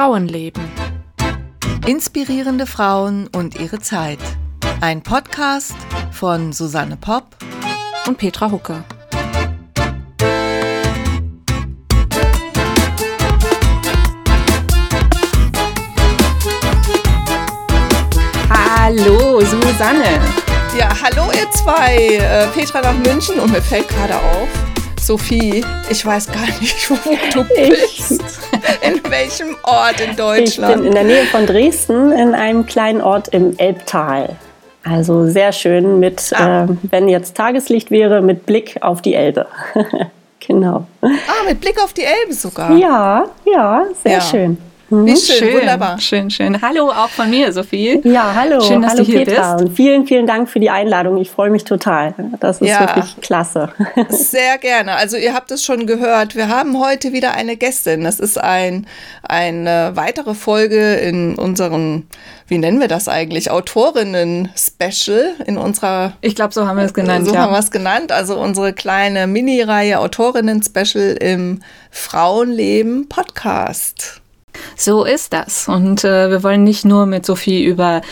Frauenleben. Inspirierende Frauen und ihre Zeit. Ein Podcast von Susanne Popp und Petra Hucke. Hallo, Susanne. Ja, hallo ihr zwei. Äh, Petra nach München und mir fällt gerade auf, Sophie, ich weiß gar nicht, wo du bist. In welchem Ort in Deutschland? Ich bin in der Nähe von Dresden in einem kleinen Ort im Elbtal. Also sehr schön mit, ah. äh, wenn jetzt Tageslicht wäre, mit Blick auf die Elbe. genau. Ah, mit Blick auf die Elbe sogar. Ja, ja, sehr ja. schön. Mhm. Wie schön, schön, wunderbar. Schön, schön. Hallo auch von mir, Sophie. Ja, hallo. Schön, dass hallo, du hier Petra. bist. Und vielen, vielen Dank für die Einladung. Ich freue mich total. Das ist ja, wirklich klasse. Sehr gerne. Also ihr habt es schon gehört. Wir haben heute wieder eine Gästin. Das ist ein, eine weitere Folge in unserem, wie nennen wir das eigentlich, Autorinnen-Special in unserer. Ich glaube, so haben wir es genannt. So ja. haben wir es genannt. Also unsere kleine Mini-Reihe Autorinnen-Special im Frauenleben Podcast. So ist das. Und äh, wir wollen nicht nur mit Sophie über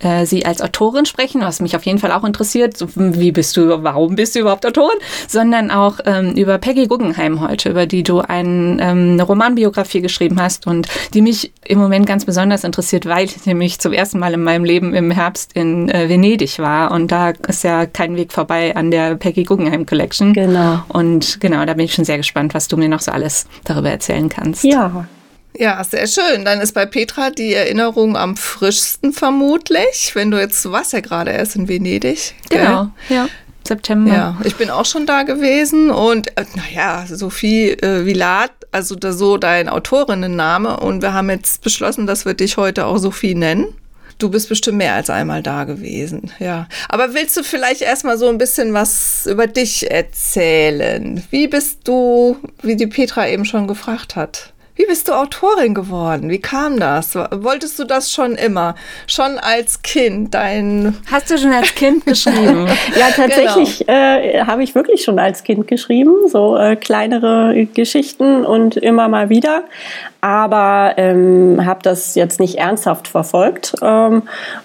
äh, sie als Autorin sprechen, was mich auf jeden Fall auch interessiert. So, wie bist du, warum bist du überhaupt Autorin? Sondern auch ähm, über Peggy Guggenheim heute, über die du ein, ähm, eine Romanbiografie geschrieben hast und die mich im Moment ganz besonders interessiert, weil ich nämlich zum ersten Mal in meinem Leben im Herbst in äh, Venedig war. Und da ist ja kein Weg vorbei an der Peggy Guggenheim Collection. Genau. Und genau, da bin ich schon sehr gespannt, was du mir noch so alles darüber erzählen kannst. Ja, ja, sehr schön. Dann ist bei Petra die Erinnerung am frischsten vermutlich, wenn du jetzt, du warst ja gerade erst in Venedig. Gell? Genau, ja. September. Ja, ich bin auch schon da gewesen und äh, naja, Sophie äh, Villat, also da so dein Autorinnenname und wir haben jetzt beschlossen, dass wir dich heute auch Sophie nennen. Du bist bestimmt mehr als einmal da gewesen, ja. Aber willst du vielleicht erstmal so ein bisschen was über dich erzählen? Wie bist du, wie die Petra eben schon gefragt hat? Wie bist du Autorin geworden? Wie kam das? Wolltest du das schon immer? Schon als Kind? Dein Hast du schon als Kind geschrieben? ja, tatsächlich genau. äh, habe ich wirklich schon als Kind geschrieben, so äh, kleinere Geschichten und immer mal wieder aber ähm, habe das jetzt nicht ernsthaft verfolgt ähm,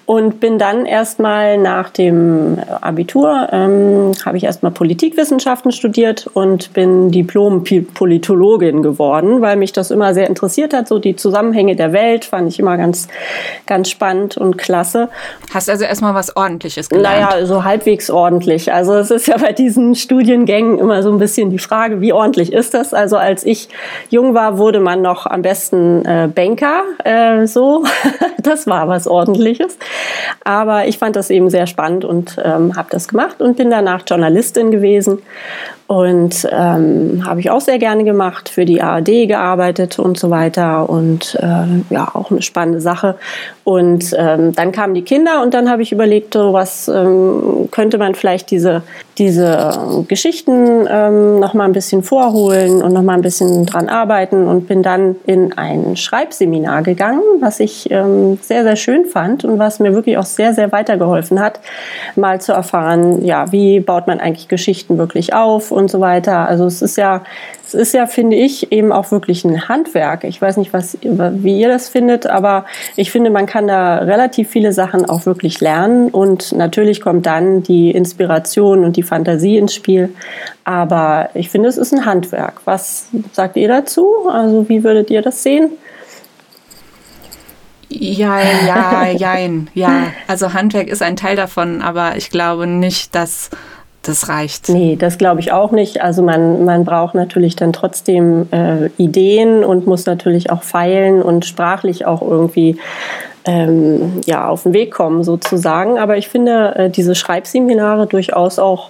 und bin dann erstmal nach dem Abitur, ähm, habe ich erstmal Politikwissenschaften studiert und bin Diplom-Politologin geworden, weil mich das immer sehr interessiert hat, so die Zusammenhänge der Welt fand ich immer ganz, ganz spannend und klasse. Hast also erstmal was Ordentliches gelernt? Naja, so halbwegs ordentlich. Also es ist ja bei diesen Studiengängen immer so ein bisschen die Frage, wie ordentlich ist das? Also als ich jung war, wurde man noch am besten äh, Banker, äh, so. das war was Ordentliches. Aber ich fand das eben sehr spannend und ähm, habe das gemacht und bin danach Journalistin gewesen und ähm, habe ich auch sehr gerne gemacht, für die ARD gearbeitet und so weiter. Und äh, ja, auch eine spannende Sache. Und ähm, dann kamen die Kinder und dann habe ich überlegt, so was ähm, könnte man vielleicht diese, diese Geschichten ähm, noch mal ein bisschen vorholen und noch mal ein bisschen dran arbeiten und bin dann in ein Schreibseminar gegangen, was ich ähm, sehr, sehr schön fand und was mir wirklich auch sehr, sehr weitergeholfen hat, mal zu erfahren, ja, wie baut man eigentlich Geschichten wirklich auf und so weiter. Also es ist ja, es ist ja, finde ich, eben auch wirklich ein Handwerk. Ich weiß nicht, was, wie ihr das findet, aber ich finde, man kann da relativ viele Sachen auch wirklich lernen und natürlich kommt dann die Inspiration und die Fantasie ins Spiel. Aber ich finde, es ist ein Handwerk. Was sagt ihr dazu? Also wie würdet ihr das sehen? Ja, ja, jein, ja. Also Handwerk ist ein Teil davon, aber ich glaube nicht, dass das reicht. Nee, das glaube ich auch nicht. Also man, man braucht natürlich dann trotzdem äh, Ideen und muss natürlich auch feilen und sprachlich auch irgendwie ähm, ja, auf den Weg kommen sozusagen. Aber ich finde äh, diese Schreibseminare durchaus auch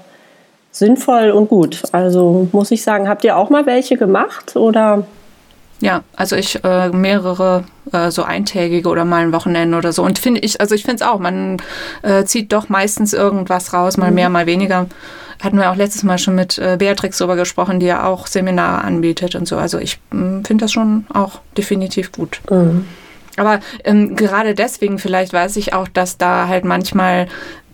sinnvoll und gut. Also muss ich sagen, habt ihr auch mal welche gemacht oder? Ja, also ich äh, mehrere äh, so eintägige oder mal ein Wochenende oder so. Und finde ich, also ich finde es auch, man äh, zieht doch meistens irgendwas raus, mal mhm. mehr, mal weniger. Hatten wir auch letztes Mal schon mit äh, Beatrix darüber gesprochen, die ja auch Seminare anbietet und so. Also ich mm, finde das schon auch definitiv gut. Mhm. Aber ähm, gerade deswegen vielleicht weiß ich auch, dass da halt manchmal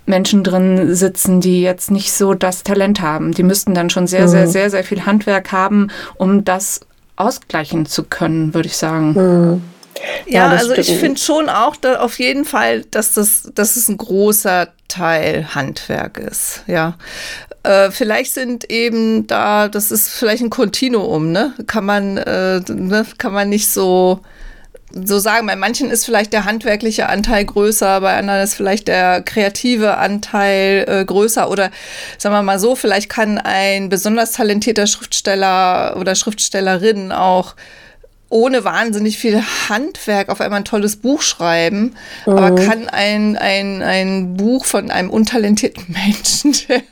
Menschen drin sitzen, die jetzt nicht so das Talent haben. Die müssten dann schon sehr, mhm. sehr, sehr, sehr viel Handwerk haben, um das ausgleichen zu können, würde ich sagen. Hm. Ja, ja also ich finde schon auch da auf jeden Fall, dass das, dass es ein großer Teil Handwerk ist. Ja, äh, vielleicht sind eben da, das ist vielleicht ein Kontinuum, ne? Kann man, äh, ne? kann man nicht so so sagen. Bei manchen ist vielleicht der handwerkliche Anteil größer, bei anderen ist vielleicht der kreative Anteil äh, größer oder sagen wir mal so, vielleicht kann ein besonders talentierter Schriftsteller oder Schriftstellerin auch ohne wahnsinnig viel Handwerk auf einmal ein tolles Buch schreiben, mhm. aber kann ein, ein, ein Buch von einem untalentierten Menschen, der,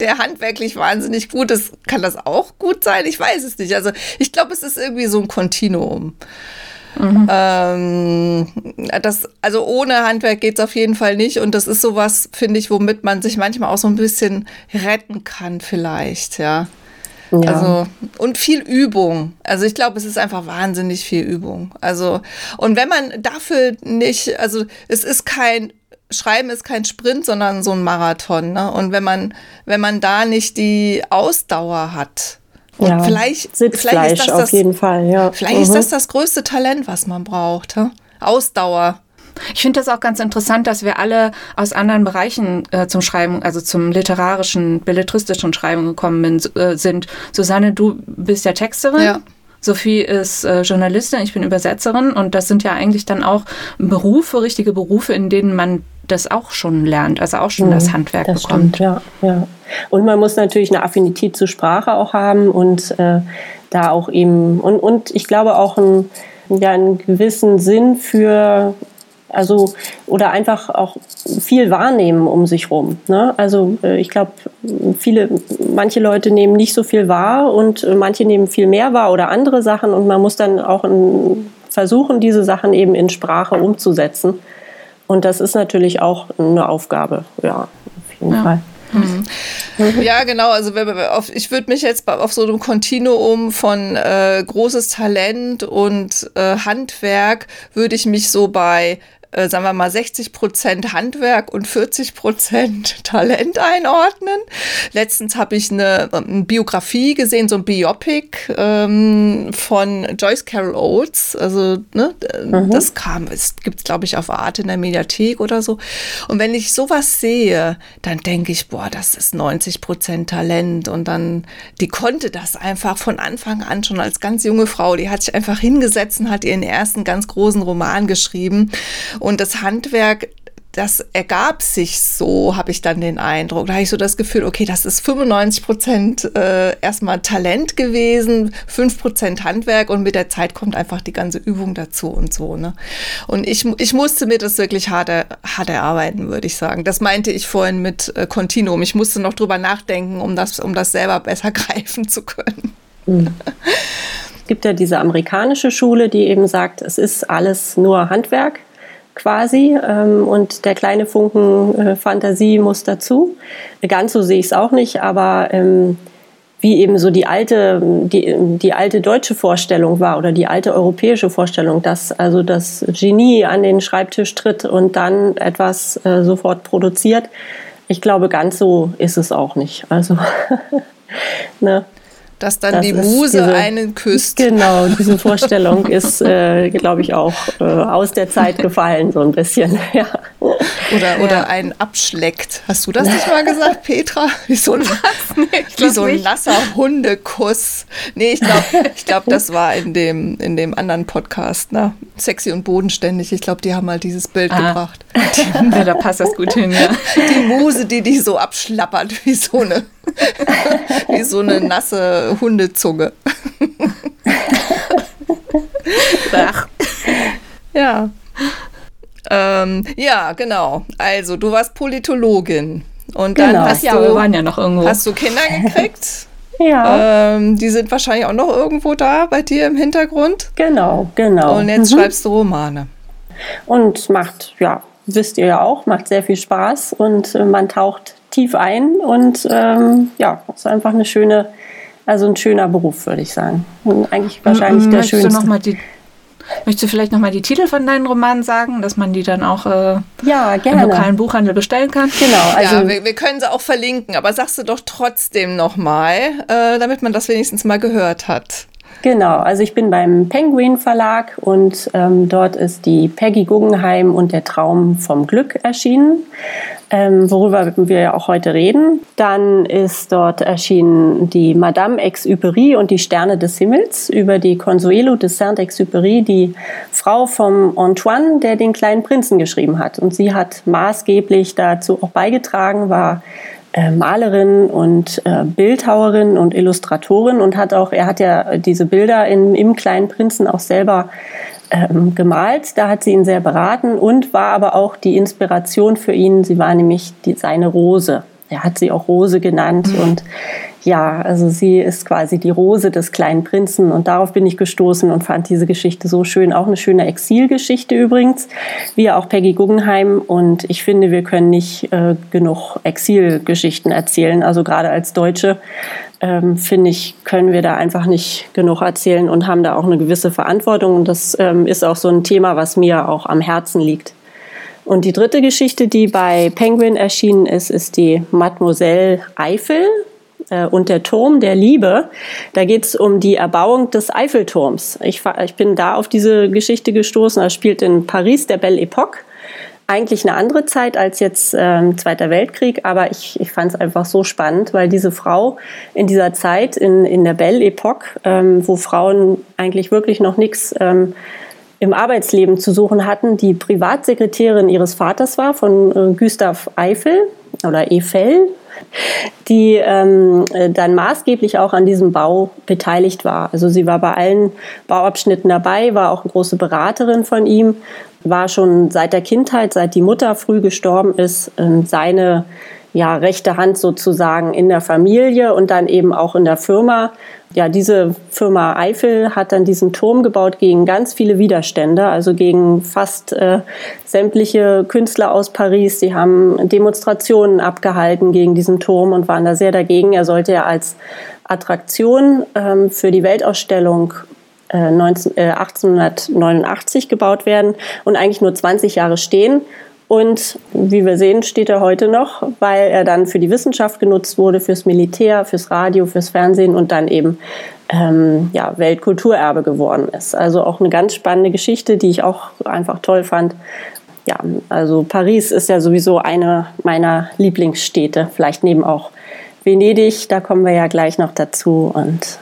der handwerklich wahnsinnig gut ist, kann das auch gut sein? Ich weiß es nicht. Also ich glaube, es ist irgendwie so ein Kontinuum. Mhm. Ähm, das, also ohne Handwerk geht es auf jeden Fall nicht. Und das ist sowas, finde ich, womit man sich manchmal auch so ein bisschen retten kann, vielleicht, ja. ja. Also, und viel Übung. Also ich glaube, es ist einfach wahnsinnig viel Übung. Also, und wenn man dafür nicht, also es ist kein Schreiben ist kein Sprint, sondern so ein Marathon. Ne? Und wenn man, wenn man da nicht die Ausdauer hat, und ja, vielleicht, vielleicht ist das auf das, jeden Fall. Ja. Vielleicht mhm. ist das das größte Talent, was man braucht. He? Ausdauer. Ich finde das auch ganz interessant, dass wir alle aus anderen Bereichen äh, zum Schreiben, also zum literarischen, belletristischen Schreiben gekommen bin, äh, sind. Susanne, du bist ja Texterin. Ja. Sophie ist äh, Journalistin, ich bin Übersetzerin und das sind ja eigentlich dann auch Berufe, richtige Berufe, in denen man das auch schon lernt, also auch schon mhm, das Handwerk das bekommt. Stimmt, ja, ja. Und man muss natürlich eine Affinität zur Sprache auch haben und äh, da auch eben und, und ich glaube auch ein, ja, einen gewissen Sinn für also oder einfach auch viel wahrnehmen um sich rum. Ne? Also äh, ich glaube, viele, manche Leute nehmen nicht so viel wahr und äh, manche nehmen viel mehr wahr oder andere Sachen und man muss dann auch versuchen, diese Sachen eben in Sprache umzusetzen. Und das ist natürlich auch eine Aufgabe, ja, auf jeden ja. Fall. Mhm. Ja, genau. Also ich würde mich jetzt auf so einem Kontinuum von äh, großes Talent und äh, Handwerk würde ich mich so bei äh, sagen wir mal, 60 Prozent Handwerk und 40 Prozent Talent einordnen. Letztens habe ich eine, eine, Biografie gesehen, so ein Biopic ähm, von Joyce Carol Oates. Also, ne, mhm. das kam, es gibt es, glaube ich, auf Art in der Mediathek oder so. Und wenn ich sowas sehe, dann denke ich, boah, das ist 90 Prozent Talent. Und dann, die konnte das einfach von Anfang an schon als ganz junge Frau. Die hat sich einfach hingesetzt und hat ihren ersten ganz großen Roman geschrieben. Und das Handwerk, das ergab sich so, habe ich dann den Eindruck. Da habe ich so das Gefühl, okay, das ist 95 Prozent äh, erstmal Talent gewesen, 5 Prozent Handwerk und mit der Zeit kommt einfach die ganze Übung dazu und so. Ne? Und ich, ich musste mir das wirklich hart, hart erarbeiten, würde ich sagen. Das meinte ich vorhin mit äh, Continuum. Ich musste noch drüber nachdenken, um das, um das selber besser greifen zu können. Mhm. Es gibt ja diese amerikanische Schule, die eben sagt, es ist alles nur Handwerk quasi ähm, und der kleine Funken äh, Fantasie muss dazu. Ganz so sehe ich es auch nicht, aber ähm, wie eben so die alte, die, die alte deutsche Vorstellung war oder die alte europäische Vorstellung, dass also das Genie an den Schreibtisch tritt und dann etwas äh, sofort produziert. Ich glaube, ganz so ist es auch nicht. Also, ne? Dass dann das die Muse diese, einen küsst. Genau, diese Vorstellung ist, äh, glaube ich, auch äh, aus der Zeit gefallen, so ein bisschen. Ja. Oder, oder ja. einen abschleckt. Hast du das nicht mal gesagt, Petra? Wie so ein, wie so ein nasser Hundekuss. Nee, ich glaube, ich glaub, das war in dem, in dem anderen Podcast, ne? Sexy und bodenständig. Ich glaube, die haben mal dieses Bild ah. gebracht. ja, da passt das gut hin, ja. Die Muse, die dich so abschlappert, wie so eine, wie so eine nasse Hundezunge. Ach. Ja. Ähm, ja, genau. Also, du warst Politologin. Und dann genau. hast, ja, du, wir waren ja noch irgendwo. hast du Kinder gekriegt. ja. Ähm, die sind wahrscheinlich auch noch irgendwo da bei dir im Hintergrund. Genau, genau. Und jetzt mhm. schreibst du Romane. Und macht, ja, wisst ihr ja auch, macht sehr viel Spaß und man taucht tief ein und ähm, ja, ist einfach eine schöne, also ein schöner Beruf, würde ich sagen. Und eigentlich wahrscheinlich der schönste. Du noch mal die Möchtest du vielleicht nochmal die Titel von deinen Romanen sagen, dass man die dann auch äh, ja, im lokalen Buchhandel bestellen kann? Genau. Also ja, wir, wir, können sie auch verlinken, aber sagst du doch trotzdem nochmal, äh, damit man das wenigstens mal gehört hat. Genau, also ich bin beim Penguin Verlag und ähm, dort ist die Peggy Guggenheim und der Traum vom Glück erschienen, ähm, worüber wir ja auch heute reden. Dann ist dort erschienen die Madame Exupéry und die Sterne des Himmels über die Consuelo de Saint-Exupéry, die Frau vom Antoine, der den kleinen Prinzen geschrieben hat. Und sie hat maßgeblich dazu auch beigetragen, war Malerin und äh, Bildhauerin und Illustratorin und hat auch, er hat ja diese Bilder in, im Kleinen Prinzen auch selber ähm, gemalt. Da hat sie ihn sehr beraten und war aber auch die Inspiration für ihn. Sie war nämlich die, seine Rose. Er hat sie auch Rose genannt mhm. und ja, also sie ist quasi die Rose des kleinen Prinzen und darauf bin ich gestoßen und fand diese Geschichte so schön. Auch eine schöne Exilgeschichte übrigens, wie auch Peggy Guggenheim. Und ich finde, wir können nicht äh, genug Exilgeschichten erzählen. Also gerade als Deutsche ähm, finde ich, können wir da einfach nicht genug erzählen und haben da auch eine gewisse Verantwortung. Und das ähm, ist auch so ein Thema, was mir auch am Herzen liegt. Und die dritte Geschichte, die bei Penguin erschienen ist, ist die Mademoiselle Eifel äh, und der Turm der Liebe. Da geht es um die Erbauung des Eiffelturms. Ich, ich bin da auf diese Geschichte gestoßen. Das spielt in Paris, der Belle Epoque. Eigentlich eine andere Zeit als jetzt ähm, Zweiter Weltkrieg, aber ich, ich fand es einfach so spannend, weil diese Frau in dieser Zeit, in, in der Belle Epoque, ähm, wo Frauen eigentlich wirklich noch nichts ähm, im Arbeitsleben zu suchen hatten, die Privatsekretärin ihres Vaters war, von äh, Gustav Eiffel oder Eiffel, die ähm, dann maßgeblich auch an diesem Bau beteiligt war. Also sie war bei allen Bauabschnitten dabei, war auch eine große Beraterin von ihm, war schon seit der Kindheit, seit die Mutter früh gestorben ist, äh, seine ja, rechte Hand sozusagen in der Familie und dann eben auch in der Firma. Ja, diese Firma Eiffel hat dann diesen Turm gebaut gegen ganz viele Widerstände, also gegen fast äh, sämtliche Künstler aus Paris. Die haben Demonstrationen abgehalten gegen diesen Turm und waren da sehr dagegen. Er sollte ja als Attraktion ähm, für die Weltausstellung 19, äh, 1889 äh, gebaut werden und eigentlich nur 20 Jahre stehen. Und wie wir sehen, steht er heute noch, weil er dann für die Wissenschaft genutzt wurde, fürs Militär, fürs Radio, fürs Fernsehen und dann eben ähm, ja, Weltkulturerbe geworden ist. Also auch eine ganz spannende Geschichte, die ich auch einfach toll fand. Ja, also Paris ist ja sowieso eine meiner Lieblingsstädte, vielleicht neben auch Venedig, da kommen wir ja gleich noch dazu. Und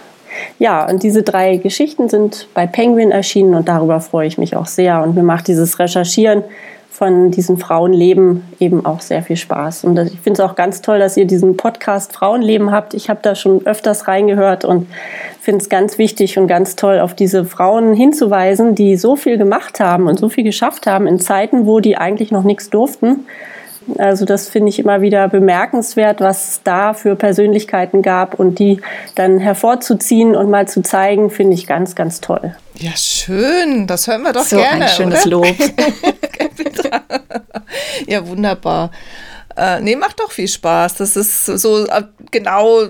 ja, und diese drei Geschichten sind bei Penguin erschienen und darüber freue ich mich auch sehr. Und mir macht dieses Recherchieren von diesen Frauenleben eben auch sehr viel Spaß. Und ich finde es auch ganz toll, dass ihr diesen Podcast Frauenleben habt. Ich habe da schon öfters reingehört und finde es ganz wichtig und ganz toll, auf diese Frauen hinzuweisen, die so viel gemacht haben und so viel geschafft haben in Zeiten, wo die eigentlich noch nichts durften. Also das finde ich immer wieder bemerkenswert, was es da für Persönlichkeiten gab und die dann hervorzuziehen und mal zu zeigen, finde ich ganz, ganz toll. Ja, schön. Das hören wir doch so gerne. Ein schönes oder? Lob. ja, wunderbar. Äh, nee, macht doch viel Spaß. Das ist so äh, genau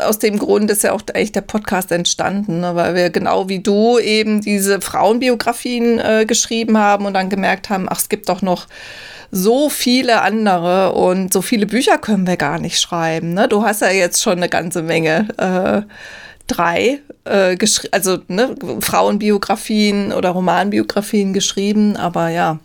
aus dem Grund ist ja auch eigentlich der Podcast entstanden, ne? weil wir genau wie du eben diese Frauenbiografien äh, geschrieben haben und dann gemerkt haben, ach, es gibt doch noch so viele andere und so viele Bücher können wir gar nicht schreiben. Ne? Du hast ja jetzt schon eine ganze Menge. Äh, drei, äh, also ne, Frauenbiografien oder Romanbiografien geschrieben, aber ja,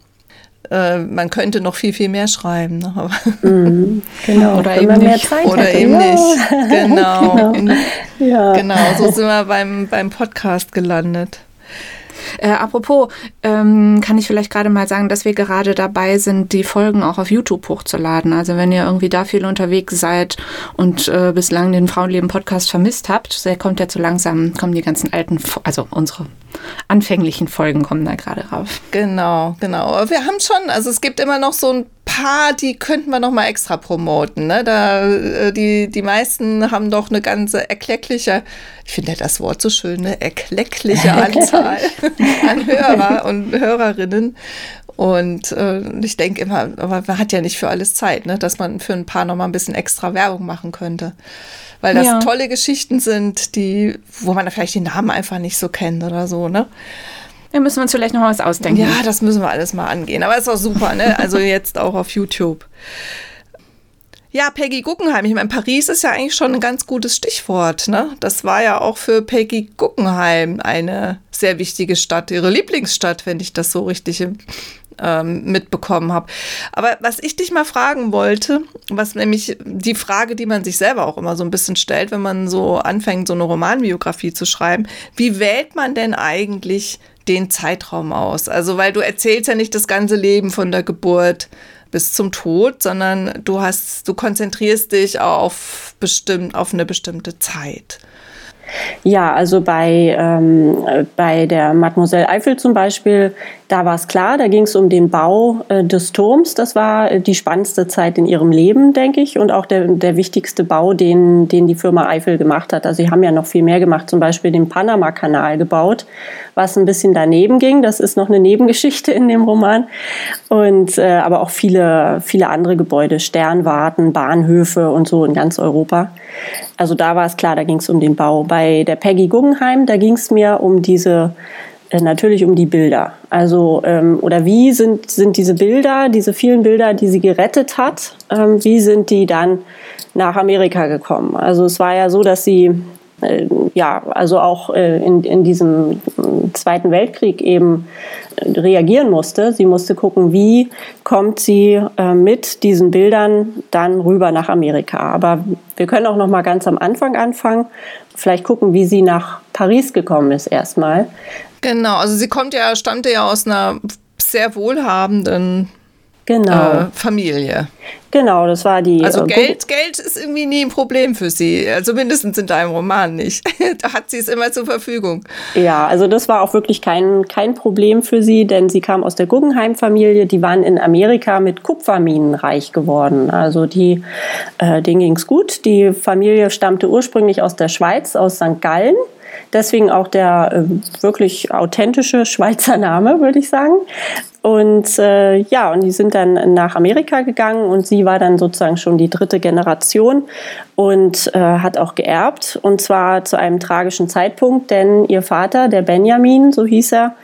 äh, man könnte noch viel, viel mehr schreiben. Ne? Mm, genau. Oder eben nicht. Oder hätte. eben ja. nicht. Genau. genau. Ja. genau. So sind wir beim, beim Podcast gelandet. Äh, apropos, ähm, kann ich vielleicht gerade mal sagen, dass wir gerade dabei sind, die Folgen auch auf YouTube hochzuladen. Also wenn ihr irgendwie da viel unterwegs seid und äh, bislang den Frauenleben-Podcast vermisst habt, der kommt ja zu langsam, kommen die ganzen alten, also unsere anfänglichen Folgen kommen da gerade rauf. Genau, genau. Wir haben schon, also es gibt immer noch so ein paar, die könnten wir noch mal extra promoten. Ne? Da, äh, die, die meisten haben doch eine ganze erkleckliche, ich finde ja das Wort so schön, eine erkleckliche Anzahl an Hörer und Hörerinnen. Und äh, ich denke immer, aber man hat ja nicht für alles Zeit, ne? dass man für ein paar noch mal ein bisschen extra Werbung machen könnte. Weil das ja. tolle Geschichten sind, die, wo man vielleicht die Namen einfach nicht so kennt oder so, ne? Da müssen wir uns vielleicht noch mal was ausdenken. Ja, das müssen wir alles mal angehen. Aber ist auch super, ne? Also jetzt auch auf YouTube. Ja, Peggy Guggenheim. Ich meine, Paris ist ja eigentlich schon ein ganz gutes Stichwort. Ne? Das war ja auch für Peggy Guggenheim eine sehr wichtige Stadt, ihre Lieblingsstadt, wenn ich das so richtig im, ähm, mitbekommen habe. Aber was ich dich mal fragen wollte, was nämlich die Frage, die man sich selber auch immer so ein bisschen stellt, wenn man so anfängt, so eine Romanbiografie zu schreiben, wie wählt man denn eigentlich den Zeitraum aus? Also, weil du erzählst ja nicht das ganze Leben von der Geburt bis zum Tod, sondern du hast, du konzentrierst dich auf bestimmt, auf eine bestimmte Zeit. Ja, also bei, ähm, bei der Mademoiselle Eiffel zum Beispiel, da war es klar, da ging es um den Bau äh, des Turms. Das war äh, die spannendste Zeit in ihrem Leben, denke ich, und auch der, der wichtigste Bau, den, den die Firma Eiffel gemacht hat. Also sie haben ja noch viel mehr gemacht, zum Beispiel den Panama-Kanal gebaut, was ein bisschen daneben ging. Das ist noch eine Nebengeschichte in dem Roman. Und äh, aber auch viele, viele andere Gebäude, Sternwarten, Bahnhöfe und so in ganz Europa. Also da war es klar, da ging es um den Bau. Bei der Peggy Guggenheim, da ging es mir um diese natürlich um die Bilder. Also, ähm, oder wie sind, sind diese Bilder, diese vielen Bilder, die sie gerettet hat, ähm, wie sind die dann nach Amerika gekommen? Also es war ja so, dass sie äh, ja, also auch äh, in, in diesem äh, Zweiten Weltkrieg eben äh, reagieren musste. Sie musste gucken, wie kommt sie äh, mit diesen Bildern dann rüber nach Amerika. Aber wir können auch noch mal ganz am Anfang anfangen. Vielleicht gucken, wie sie nach Paris gekommen ist erstmal. Genau, also sie kommt ja, stammte ja aus einer sehr wohlhabenden genau. äh, Familie. Genau, das war die. Also äh, Geld, Geld ist irgendwie nie ein Problem für sie. Also mindestens in deinem Roman nicht. da hat sie es immer zur Verfügung. Ja, also das war auch wirklich kein, kein Problem für sie, denn sie kam aus der Guggenheim-Familie. Die waren in Amerika mit Kupferminen reich geworden. Also die, äh, denen ging es gut. Die Familie stammte ursprünglich aus der Schweiz, aus St. Gallen. Deswegen auch der äh, wirklich authentische Schweizer Name, würde ich sagen. Und äh, ja, und die sind dann nach Amerika gegangen und sie war dann sozusagen schon die dritte Generation und äh, hat auch geerbt. Und zwar zu einem tragischen Zeitpunkt, denn ihr Vater, der Benjamin, so hieß er,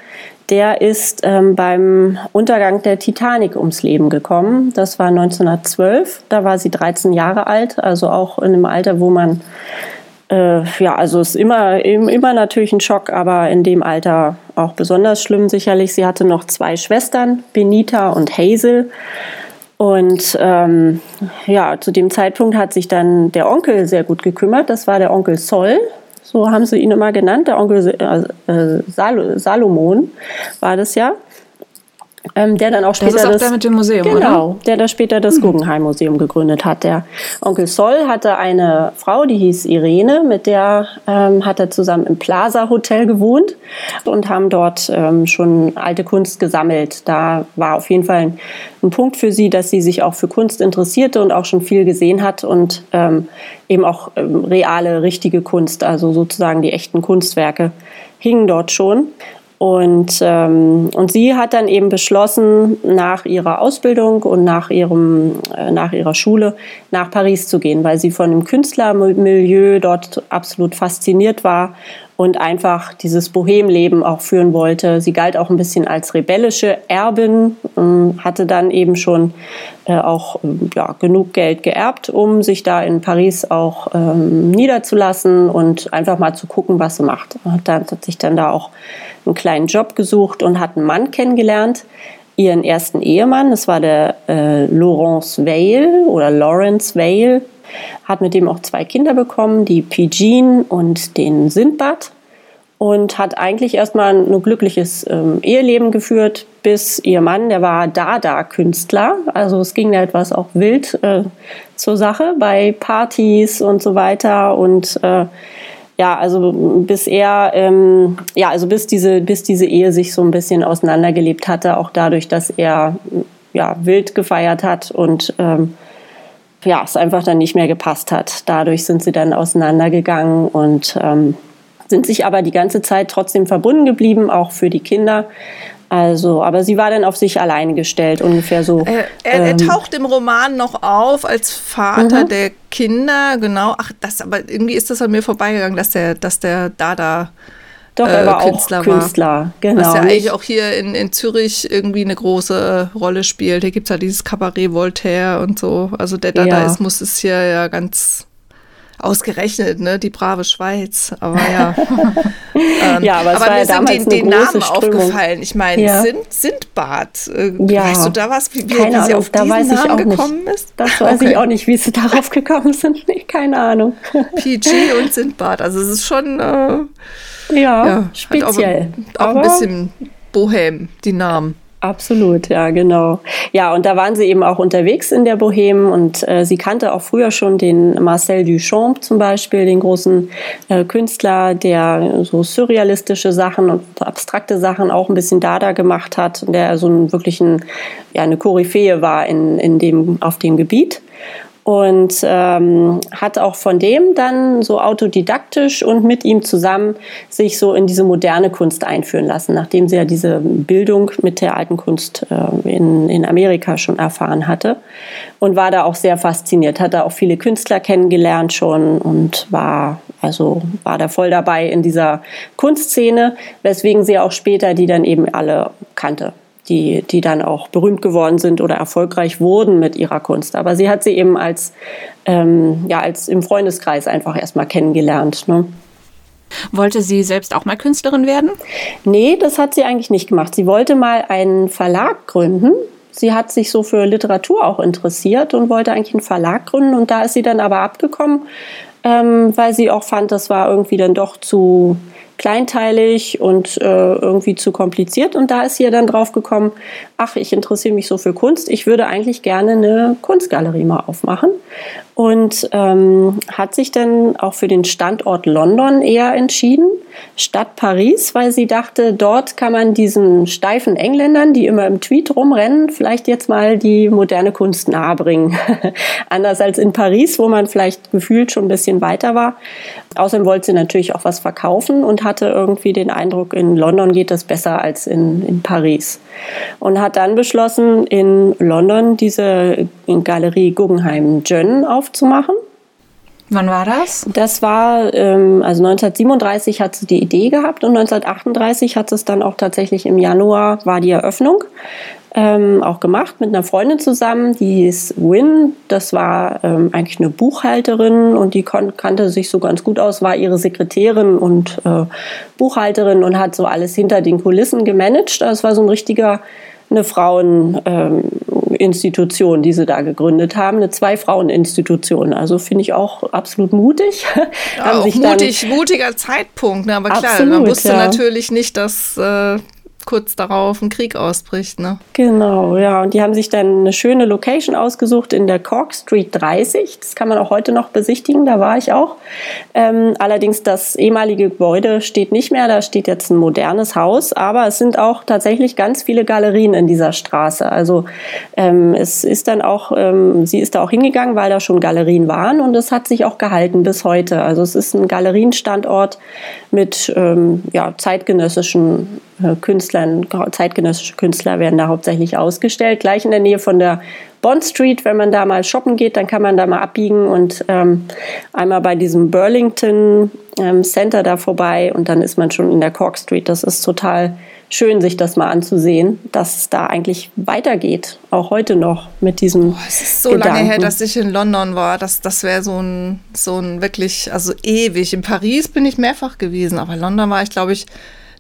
der ist ähm, beim Untergang der Titanic ums Leben gekommen. Das war 1912. Da war sie 13 Jahre alt, also auch in einem Alter, wo man äh, ja, also es ist immer, immer natürlich ein Schock, aber in dem Alter auch besonders schlimm sicherlich. Sie hatte noch zwei Schwestern, Benita und Hazel. Und ähm, ja, zu dem Zeitpunkt hat sich dann der Onkel sehr gut gekümmert. Das war der Onkel Sol. So haben sie ihn immer genannt, der Onkel äh, äh Sal Salomon war das ja. Ähm, der dann auch später das ist auch das, der mit dem Museum, genau, oder? der da später das hm. Guggenheim Museum gegründet hat. Der Onkel Sol hatte eine Frau, die hieß Irene, mit der ähm, hat er zusammen im Plaza Hotel gewohnt und haben dort ähm, schon alte Kunst gesammelt. Da war auf jeden Fall ein, ein, Punkt für sie, dass sie sich auch für Kunst interessierte und auch schon viel gesehen hat und ähm, eben auch ähm, reale, richtige Kunst, also sozusagen die echten Kunstwerke hingen dort schon. Und, ähm, und sie hat dann eben beschlossen, nach ihrer Ausbildung und nach, ihrem, äh, nach ihrer Schule nach Paris zu gehen, weil sie von dem Künstlermilieu dort absolut fasziniert war und einfach dieses Bohemleben auch führen wollte. Sie galt auch ein bisschen als rebellische Erbin, äh, hatte dann eben schon äh, auch ja, genug Geld geerbt, um sich da in Paris auch ähm, niederzulassen und einfach mal zu gucken, was sie macht. Hat, dann, hat sich dann da auch einen kleinen Job gesucht und hat einen Mann kennengelernt, ihren ersten Ehemann, das war der äh, Laurence Vale oder Lawrence Vale, hat mit dem auch zwei Kinder bekommen, die Pidgin und den Sindbad und hat eigentlich erstmal ein glückliches ähm, Eheleben geführt, bis ihr Mann, der war Dada-Künstler, also es ging da etwas auch wild äh, zur Sache bei Partys und so weiter und äh, ja, also bis er, ähm, ja, also bis diese, bis diese Ehe sich so ein bisschen auseinandergelebt hatte, auch dadurch, dass er ja wild gefeiert hat und ähm, ja, es einfach dann nicht mehr gepasst hat. Dadurch sind sie dann auseinandergegangen und ähm, sind sich aber die ganze Zeit trotzdem verbunden geblieben, auch für die Kinder. Also, aber sie war dann auf sich alleine gestellt, ungefähr so. Er, er, ähm, er taucht im Roman noch auf als Vater mhm. der Kinder, genau. Ach, das, aber irgendwie ist das an mir vorbeigegangen, dass der, dass der Dada Doch, er war Künstler auch Künstler, war. genau. Was ja eigentlich auch hier in, in Zürich irgendwie eine große Rolle spielt. Hier gibt es ja dieses Kabarett Voltaire und so. Also der Dadaismus ja. ist hier ja ganz Ausgerechnet, ne? Die brave Schweiz. Aber ja. ähm, ja, aber, aber mir sind die, die Namen Strömung. aufgefallen. Ich meine, ja. sind Sindbad. Äh, ja. Weißt du da was, wie, wie, keine wie sie auf da diesen Namen gekommen nicht. ist? Das weiß okay. ich auch nicht, wie sie darauf gekommen sind. Nee, keine Ahnung. PG und Sindbad. Also es ist schon äh, ja, ja, speziell. Auch, auch ein bisschen Bohem, die Namen. Absolut, ja, genau. Ja, und da waren sie eben auch unterwegs in der Bohème und äh, sie kannte auch früher schon den Marcel Duchamp zum Beispiel, den großen äh, Künstler, der so surrealistische Sachen und abstrakte Sachen auch ein bisschen Dada gemacht hat, der so ein wirklich ein, ja, eine Koryphäe war in, in dem, auf dem Gebiet und ähm, hat auch von dem dann so autodidaktisch und mit ihm zusammen sich so in diese moderne Kunst einführen lassen, nachdem sie ja diese Bildung mit der alten Kunst äh, in, in Amerika schon erfahren hatte. Und war da auch sehr fasziniert, hat da auch viele Künstler kennengelernt schon und war also war da voll dabei in dieser Kunstszene, weswegen sie auch später die dann eben alle kannte die, die dann auch berühmt geworden sind oder erfolgreich wurden mit ihrer Kunst. Aber sie hat sie eben als, ähm, ja, als im Freundeskreis einfach erstmal kennengelernt. Ne? Wollte sie selbst auch mal Künstlerin werden? Nee, das hat sie eigentlich nicht gemacht. Sie wollte mal einen Verlag gründen. Sie hat sich so für Literatur auch interessiert und wollte eigentlich einen Verlag gründen. Und da ist sie dann aber abgekommen, ähm, weil sie auch fand, das war irgendwie dann doch zu, kleinteilig und äh, irgendwie zu kompliziert. Und da ist ja dann drauf gekommen, ach, ich interessiere mich so für Kunst, ich würde eigentlich gerne eine Kunstgalerie mal aufmachen. Und ähm, hat sich dann auch für den Standort London eher entschieden, statt Paris, weil sie dachte, dort kann man diesen steifen Engländern, die immer im Tweet rumrennen, vielleicht jetzt mal die moderne Kunst nahebringen. Anders als in Paris, wo man vielleicht gefühlt schon ein bisschen weiter war. Außerdem wollte sie natürlich auch was verkaufen und hatte irgendwie den Eindruck, in London geht das besser als in, in Paris. Und hat dann beschlossen, in London diese Galerie Guggenheim Jön aufzumachen. Wann war das? Das war, ähm, also 1937 hat sie die Idee gehabt und 1938 hat es dann auch tatsächlich im Januar war die Eröffnung ähm, auch gemacht mit einer Freundin zusammen, die ist Win. Das war ähm, eigentlich eine Buchhalterin und die kannte sich so ganz gut aus, war ihre Sekretärin und äh, Buchhalterin und hat so alles hinter den Kulissen gemanagt. Das war so ein richtiger eine Fraueninstitution, ähm, die sie da gegründet haben, eine Zwei-Frauen-Institution. Also finde ich auch absolut mutig. Ja, auch mutig, mutiger Zeitpunkt, ne? aber klar, absolut, man wusste ja. natürlich nicht, dass äh, kurz darauf ein Krieg ausbricht. Ne? Genau, ja. Und die haben sich dann eine schöne Location ausgesucht in der Cork Street 30. Das kann man auch heute noch besichtigen, da war ich auch. Ähm, allerdings das ehemalige Gebäude steht nicht mehr, da steht jetzt ein modernes Haus, aber es sind auch tatsächlich ganz viele Galerien in dieser Straße. Also ähm, es ist dann auch, ähm, sie ist da auch hingegangen, weil da schon Galerien waren und es hat sich auch gehalten bis heute. Also es ist ein Galerienstandort mit ähm, ja, zeitgenössischen äh, Künstlern, zeitgenössische Künstler werden da hauptsächlich ausgestellt. Gleich in der Nähe von der Bond Street, wenn man da mal shoppen geht, dann kann man da mal abbiegen und ähm, einmal bei diesem Burlington ähm, Center da vorbei und dann ist man schon in der Cork Street. Das ist total schön, sich das mal anzusehen, dass es da eigentlich weitergeht, auch heute noch mit diesem. Oh, es ist so Gedanken. lange her, dass ich in London war. Das, das wäre so ein, so ein wirklich, also ewig. In Paris bin ich mehrfach gewesen, aber in London war ich, glaube ich,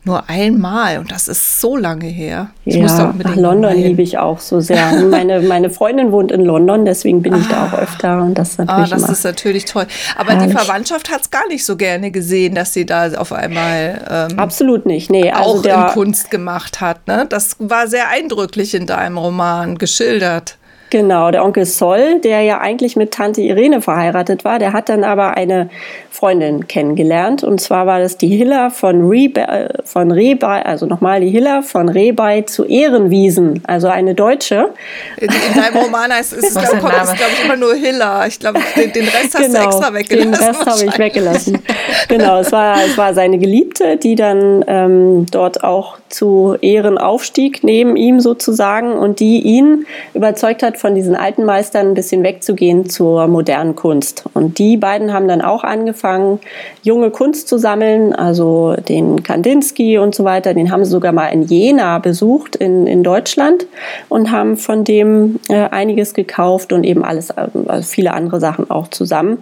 nur einmal und das ist so lange her. Ich ja, ach, London liebe ich auch so sehr. meine, meine Freundin wohnt in London, deswegen bin ich da auch ah. öfter und das ist ah, natürlich, ah, das ist natürlich toll. Aber herrlich. die Verwandtschaft hat es gar nicht so gerne gesehen, dass sie da auf einmal ähm, absolut nicht, nee, also auch der, in Kunst gemacht hat. Ne? Das war sehr eindrücklich in deinem Roman geschildert. Genau, der Onkel Sol, der ja eigentlich mit Tante Irene verheiratet war, der hat dann aber eine Freundin kennengelernt. Und zwar war das die Hilla von, Rebe, äh, von Rebei, also nochmal die Hilla von Rebei zu Ehrenwiesen, also eine Deutsche. In, in deinem Roman heißt es, glaube glaub ich, immer nur Hilla. Ich glaube, den, den, Rest hast genau, du extra weggelassen. Den Rest habe ich weggelassen. genau, es war, es war seine Geliebte, die dann ähm, dort auch zu Ehren aufstieg, neben ihm sozusagen, und die ihn überzeugt hat, von diesen alten Meistern ein bisschen wegzugehen zur modernen Kunst. Und die beiden haben dann auch angefangen, junge Kunst zu sammeln, also den Kandinsky und so weiter, den haben sie sogar mal in Jena besucht, in, in Deutschland, und haben von dem äh, einiges gekauft und eben alles, also viele andere Sachen auch zusammen.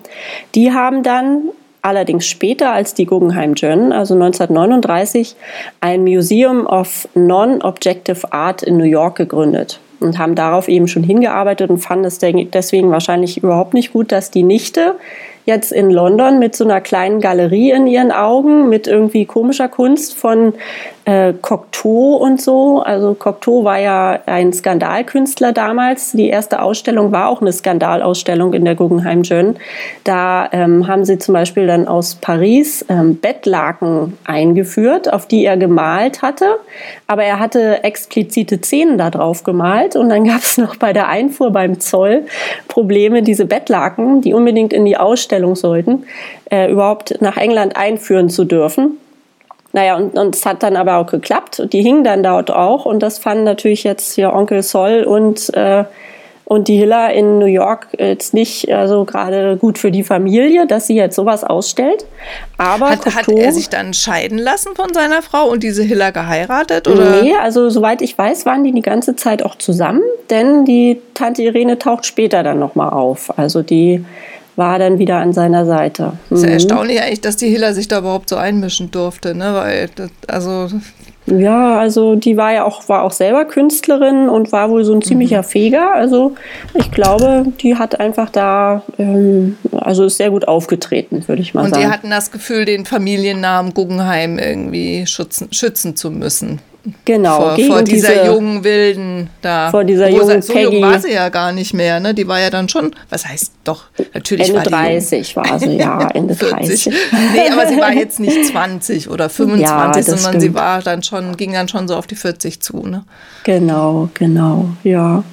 Die haben dann allerdings später als die Guggenheim Journal, also 1939, ein Museum of Non-Objective Art in New York gegründet und haben darauf eben schon hingearbeitet und fanden es deswegen wahrscheinlich überhaupt nicht gut, dass die Nichte jetzt in London mit so einer kleinen Galerie in ihren Augen, mit irgendwie komischer Kunst von äh, Cocteau und so. Also Cocteau war ja ein Skandalkünstler damals. Die erste Ausstellung war auch eine Skandalausstellung in der Guggenheim Jeune. Da ähm, haben sie zum Beispiel dann aus Paris ähm, Bettlaken eingeführt, auf die er gemalt hatte. Aber er hatte explizite Szenen da drauf gemalt. Und dann gab es noch bei der Einfuhr beim Zoll Probleme, diese Bettlaken, die unbedingt in die Ausstellung sollten, äh, überhaupt nach England einführen zu dürfen. Naja, und, und es hat dann aber auch geklappt. Die hingen dann dort auch und das fanden natürlich jetzt hier Onkel Sol und, äh, und die Hiller in New York jetzt nicht also gerade gut für die Familie, dass sie jetzt sowas ausstellt. Aber hat, Cocteau, hat er sich dann scheiden lassen von seiner Frau und diese Hiller geheiratet? Oder? Nee, also soweit ich weiß, waren die die ganze Zeit auch zusammen, denn die Tante Irene taucht später dann nochmal auf. Also die war dann wieder an seiner Seite. Mhm. Ist ja erstaunlich eigentlich, dass die Hiller sich da überhaupt so einmischen durfte, ne? Weil das, also ja, also die war ja auch, war auch selber Künstlerin und war wohl so ein ziemlicher mhm. Feger. Also ich glaube, die hat einfach da, ähm, also ist sehr gut aufgetreten, würde ich mal und sagen. Und die hatten das Gefühl, den Familiennamen Guggenheim irgendwie schützen, schützen zu müssen. Genau, vor, vor dieser diese, jungen Wilden da. Vor dieser jungen so Peggy. jung war sie ja gar nicht mehr, ne? Die war ja dann schon, was heißt doch, natürlich Ende war 30 war sie, ja, Ende 30. nee, aber sie war jetzt nicht 20 oder 25, ja, sondern stimmt. sie war dann schon, ging dann schon so auf die 40 zu, ne? Genau, genau, ja.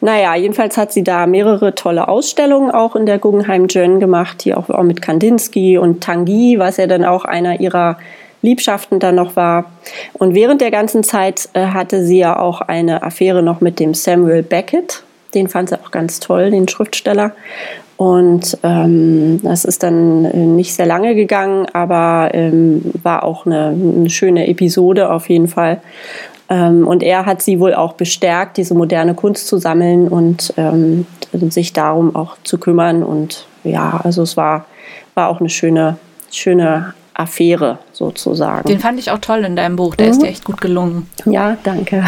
Naja, jedenfalls hat sie da mehrere tolle Ausstellungen auch in der Guggenheim Journal gemacht, die auch, auch mit Kandinsky und Tanguy, was ja dann auch einer ihrer Liebschaften dann noch war. Und während der ganzen Zeit äh, hatte sie ja auch eine Affäre noch mit dem Samuel Beckett. Den fand sie auch ganz toll, den Schriftsteller. Und ähm, das ist dann äh, nicht sehr lange gegangen, aber ähm, war auch eine, eine, schöne Episode auf jeden Fall. Ähm, und er hat sie wohl auch bestärkt, diese moderne Kunst zu sammeln und ähm, sich darum auch zu kümmern. Und ja, also es war, war auch eine schöne, schöne Affäre sozusagen. Den fand ich auch toll in deinem Buch, der mhm. ist dir echt gut gelungen. Ja, danke.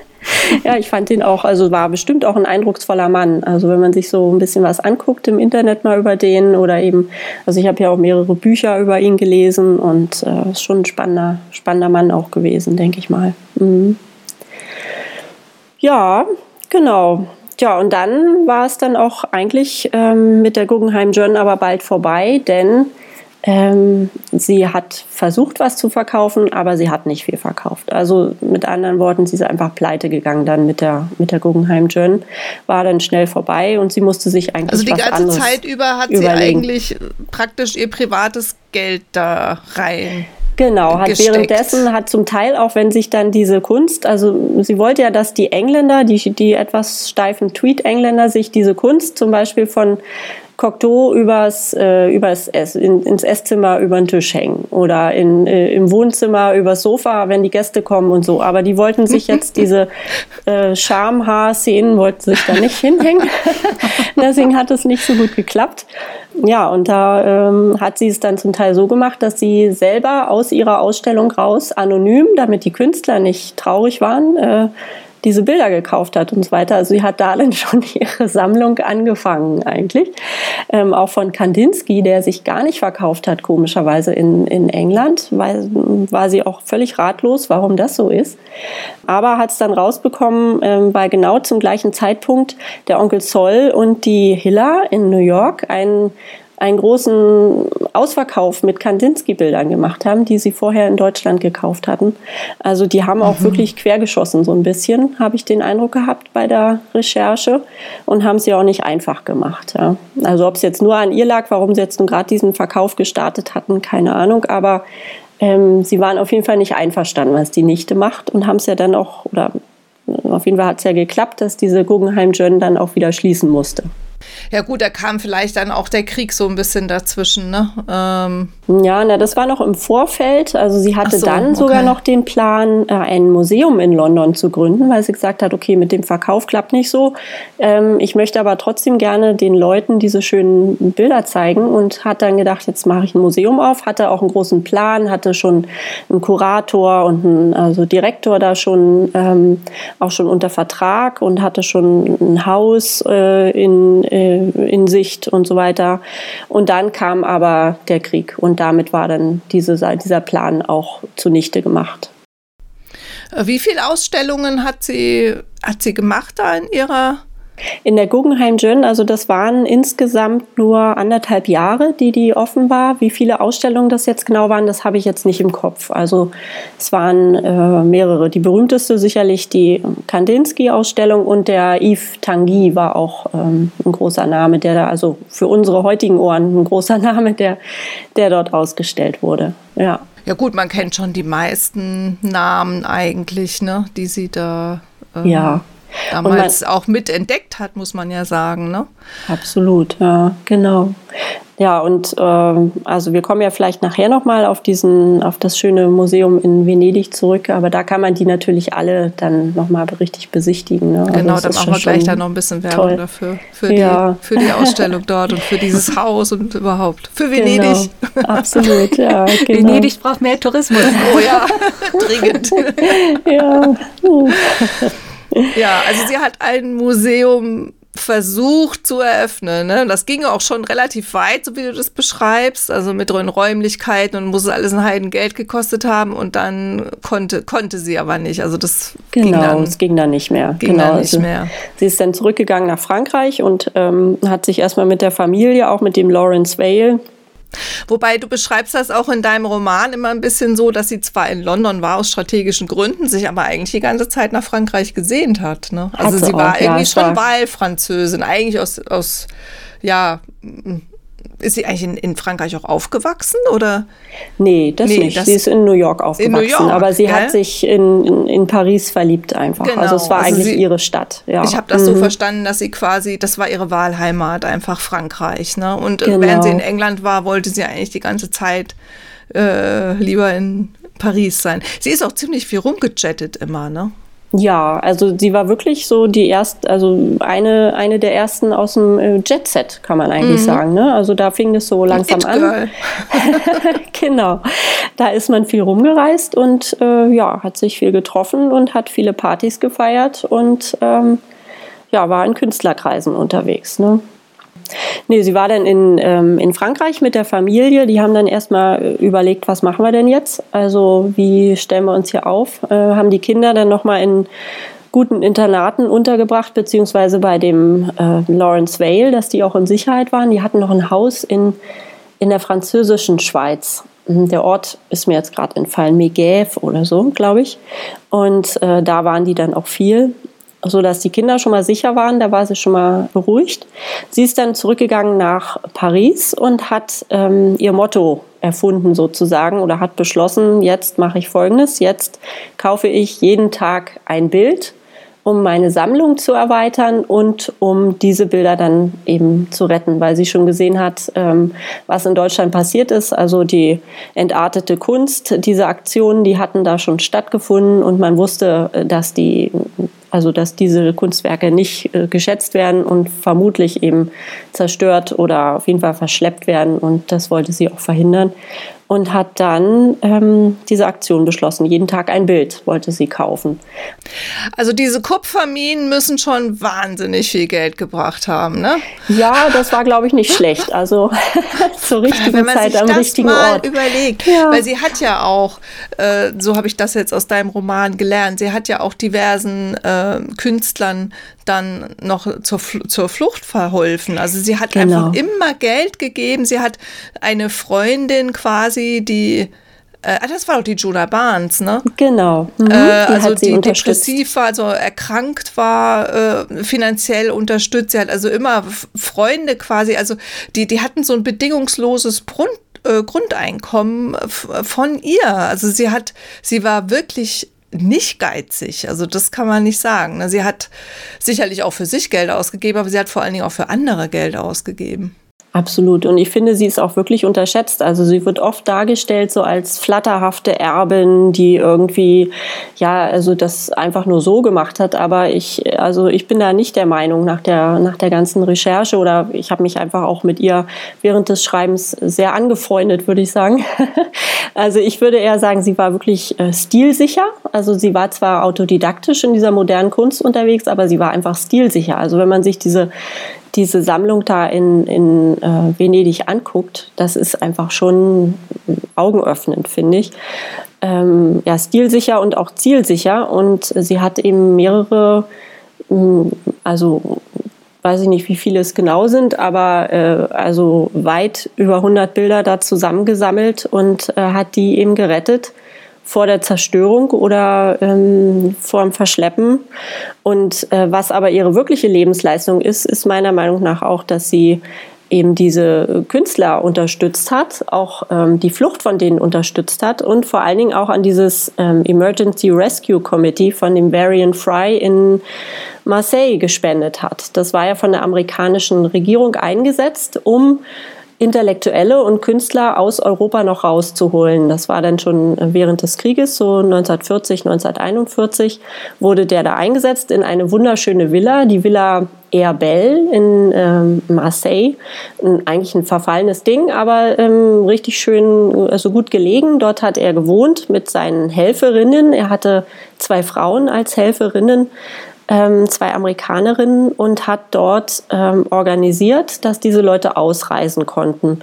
ja, ich fand den auch, also war bestimmt auch ein eindrucksvoller Mann. Also wenn man sich so ein bisschen was anguckt im Internet mal über den oder eben, also ich habe ja auch mehrere Bücher über ihn gelesen und äh, ist schon ein spannender, spannender Mann auch gewesen, denke ich mal. Mhm. Ja, genau. Ja, und dann war es dann auch eigentlich ähm, mit der Guggenheim Journal aber bald vorbei, denn ähm, sie hat versucht, was zu verkaufen, aber sie hat nicht viel verkauft. Also mit anderen Worten, sie ist einfach pleite gegangen dann mit der, mit der Guggenheim Journal, war dann schnell vorbei und sie musste sich eigentlich Also die was ganze Zeit über hat überlegen. sie eigentlich praktisch ihr privates Geld da rein. Genau, hat gesteckt. währenddessen hat zum Teil auch wenn sich dann diese Kunst, also sie wollte ja, dass die Engländer, die, die etwas steifen Tweet-Engländer sich diese Kunst zum Beispiel von Cocteau übers, äh, übers Ess, in, ins Esszimmer über den Tisch hängen oder in, äh, im Wohnzimmer übers Sofa, wenn die Gäste kommen und so. Aber die wollten sich jetzt diese äh, Schamhaar-Szenen wollten sich da nicht hinhängen. Deswegen hat es nicht so gut geklappt. Ja, und da ähm, hat sie es dann zum Teil so gemacht, dass sie selber aus ihrer Ausstellung raus, anonym, damit die Künstler nicht traurig waren, äh, diese Bilder gekauft hat und so weiter. Also sie hat da dann schon ihre Sammlung angefangen eigentlich. Ähm, auch von Kandinsky, der sich gar nicht verkauft hat, komischerweise in, in England, weil, war sie auch völlig ratlos, warum das so ist. Aber hat es dann rausbekommen, ähm, weil genau zum gleichen Zeitpunkt der Onkel Sol und die Hiller in New York einen einen großen Ausverkauf mit Kandinsky-Bildern gemacht haben, die sie vorher in Deutschland gekauft hatten. Also die haben auch mhm. wirklich quergeschossen, so ein bisschen, habe ich den Eindruck gehabt bei der Recherche und haben sie auch nicht einfach gemacht. Ja. Also ob es jetzt nur an ihr lag, warum sie jetzt nun gerade diesen Verkauf gestartet hatten, keine Ahnung, aber ähm, sie waren auf jeden Fall nicht einverstanden, was die Nichte macht und haben es ja dann auch, oder auf jeden Fall hat es ja geklappt, dass diese Guggenheim Journal dann auch wieder schließen musste. Ja gut, da kam vielleicht dann auch der Krieg so ein bisschen dazwischen, ne? Ähm. Ja, na, das war noch im Vorfeld. Also sie hatte so, dann sogar okay. noch den Plan, äh, ein Museum in London zu gründen, weil sie gesagt hat, okay, mit dem Verkauf klappt nicht so. Ähm, ich möchte aber trotzdem gerne den Leuten diese schönen Bilder zeigen und hat dann gedacht, jetzt mache ich ein Museum auf, hatte auch einen großen Plan, hatte schon einen Kurator und einen also Direktor da schon ähm, auch schon unter Vertrag und hatte schon ein Haus äh, in äh, in Sicht und so weiter. Und dann kam aber der Krieg und damit war dann diese, dieser Plan auch zunichte gemacht. Wie viele Ausstellungen hat sie, hat sie gemacht da in ihrer in der Guggenheim Gin, also das waren insgesamt nur anderthalb Jahre, die die offen war. Wie viele Ausstellungen das jetzt genau waren, das habe ich jetzt nicht im Kopf. Also es waren äh, mehrere. Die berühmteste sicherlich die Kandinsky-Ausstellung und der Yves Tanguy war auch ähm, ein großer Name, der da, also für unsere heutigen Ohren ein großer Name, der, der dort ausgestellt wurde. Ja. Ja gut, man kennt schon die meisten Namen eigentlich, ne, die sie da ähm, ja damals man, auch mitentdeckt hat, muss man ja sagen. Ne? Absolut, ja, genau. Ja, und äh, also wir kommen ja vielleicht nachher nochmal auf diesen, auf das schöne Museum in Venedig zurück, aber da kann man die natürlich alle dann nochmal richtig besichtigen. Ne? Also genau, dann machen wir gleich da noch ein bisschen Werbung toll. dafür, für, ja. die, für die Ausstellung dort und für dieses Haus und überhaupt. Für Venedig. Genau. Absolut, ja. Genau. Venedig braucht mehr Tourismus. Oh ja, dringend. ja. Ja, also sie hat ein Museum versucht zu eröffnen. Ne? Das ging auch schon relativ weit, so wie du das beschreibst, also mit den Räumlichkeiten und muss alles ein Heidengeld gekostet haben und dann konnte, konnte sie aber nicht. Also das genau, ging dann, es ging dann nicht mehr. Ging genau, dann nicht also mehr. Sie ist dann zurückgegangen nach Frankreich und ähm, hat sich erstmal mit der Familie, auch mit dem Lawrence Vale, Wobei du beschreibst das auch in deinem Roman immer ein bisschen so, dass sie zwar in London war aus strategischen Gründen, sich aber eigentlich die ganze Zeit nach Frankreich gesehnt hat. Ne? Also hat sie, sie war auch, irgendwie ja, schon Wahlfranzösin, eigentlich aus, aus ja, ist sie eigentlich in, in Frankreich auch aufgewachsen oder? Nee, das nee, nicht. Das sie ist in New York aufgewachsen, New York, aber sie gell? hat sich in, in, in, Paris verliebt einfach. Genau. Also es war also eigentlich sie, ihre Stadt. Ja. Ich habe das mhm. so verstanden, dass sie quasi, das war ihre Wahlheimat, einfach Frankreich. Ne? Und genau. während sie in England war, wollte sie eigentlich die ganze Zeit äh, lieber in Paris sein. Sie ist auch ziemlich viel rumgejettet immer, ne? Ja, also sie war wirklich so die erste, also eine, eine der ersten aus dem äh, Jet Set, kann man eigentlich mhm. sagen. Ne? Also da fing es so langsam an. genau. Da ist man viel rumgereist und äh, ja, hat sich viel getroffen und hat viele Partys gefeiert und ähm, ja, war in Künstlerkreisen unterwegs. Ne? Nee, sie war dann in, ähm, in Frankreich mit der Familie. Die haben dann erstmal äh, überlegt, was machen wir denn jetzt? Also wie stellen wir uns hier auf? Äh, haben die Kinder dann nochmal in guten Internaten untergebracht, beziehungsweise bei dem äh, Lawrence Vale, dass die auch in Sicherheit waren. Die hatten noch ein Haus in, in der französischen Schweiz. Mhm, der Ort ist mir jetzt gerade entfallen, Megève oder so, glaube ich. Und äh, da waren die dann auch viel so dass die Kinder schon mal sicher waren, da war sie schon mal beruhigt. Sie ist dann zurückgegangen nach Paris und hat ähm, ihr Motto erfunden sozusagen oder hat beschlossen, jetzt mache ich Folgendes, jetzt kaufe ich jeden Tag ein Bild, um meine Sammlung zu erweitern und um diese Bilder dann eben zu retten, weil sie schon gesehen hat, ähm, was in Deutschland passiert ist. Also die entartete Kunst, diese Aktionen, die hatten da schon stattgefunden und man wusste, äh, dass die also dass diese Kunstwerke nicht äh, geschätzt werden und vermutlich eben zerstört oder auf jeden Fall verschleppt werden. Und das wollte sie auch verhindern. Und hat dann ähm, diese Aktion beschlossen. Jeden Tag ein Bild wollte sie kaufen. Also diese Kupferminen müssen schon wahnsinnig viel Geld gebracht haben, ne? Ja, das war, glaube ich, nicht schlecht. Also zur richtigen Wenn man Zeit am das richtigen mal Ort. überlegt, Ja. weil sie hat ja auch, äh, so habe ich das jetzt aus deinem Roman gelernt, sie hat ja auch diversen äh, Künstlern dann noch zur, zur Flucht verholfen. Also sie hat Genau. einfach immer Geld gegeben. Sie hat eine Freundin quasi, die, äh, ah, das war doch die Jonah Barnes, ne? Genau. Mhm. Äh, die also hat sie die unterstützt. depressiv war, also erkrankt war, äh, finanziell unterstützt. Sie hat also immer Freunde quasi, also die, die hatten so ein bedingungsloses Grund, äh, Grundeinkommen von ihr. Also sie hat, sie war wirklich nicht geizig, also das kann man nicht sagen. ne? Sie hat sicherlich auch für sich Geld ausgegeben, aber sie hat vor allen Dingen auch für andere Geld ausgegeben. Absolut. Und ich finde, sie ist auch wirklich unterschätzt. Also sie wird oft dargestellt so als flatterhafte Erbin, die irgendwie, ja, also das einfach nur so gemacht hat. Aber ich, also ich bin da nicht der Meinung nach der, nach der ganzen Recherche oder ich habe mich einfach auch mit ihr während des Schreibens sehr angefreundet, würde ich sagen. Also ich würde eher sagen, sie war wirklich äh, stilsicher. Also sie war zwar autodidaktisch in dieser modernen Kunst unterwegs, aber sie war einfach stilsicher. Also wenn man sich diese diese Sammlung da in, in äh, Venedig anguckt, das ist einfach schon augenöffnend, finde ich. Ähm, ja, stilsicher und auch zielsicher. Und sie hat eben mehrere, mh, also weiß ich nicht, wie viele es genau sind, aber äh, also weit über 100 Bilder da zusammengesammelt und äh, hat die eben gerettet vor der Zerstörung oder ähm, vor dem Verschleppen. Und äh, was aber ihre wirkliche Lebensleistung ist, ist meiner Meinung nach auch, dass sie eben diese Künstler unterstützt hat, auch ähm, die Flucht von denen unterstützt hat und vor allen Dingen auch an dieses ähm, Emergency Rescue Committee von dem Varian Fry in Marseille gespendet hat. Das war ja von der amerikanischen Regierung eingesetzt, um Intellektuelle und Künstler aus Europa noch rauszuholen. Das war dann schon während des Krieges, so 1940, 1941, wurde der da eingesetzt in eine wunderschöne Villa, die Villa Herbel in ähm, Marseille. Eigentlich ein verfallenes Ding, aber ähm, richtig schön, also gut gelegen. Dort hat er gewohnt mit seinen Helferinnen. Er hatte zwei Frauen als Helferinnen ähm, zwei Amerikanerinnen und hat dort ähm, organisiert, dass diese Leute ausreisen konnten.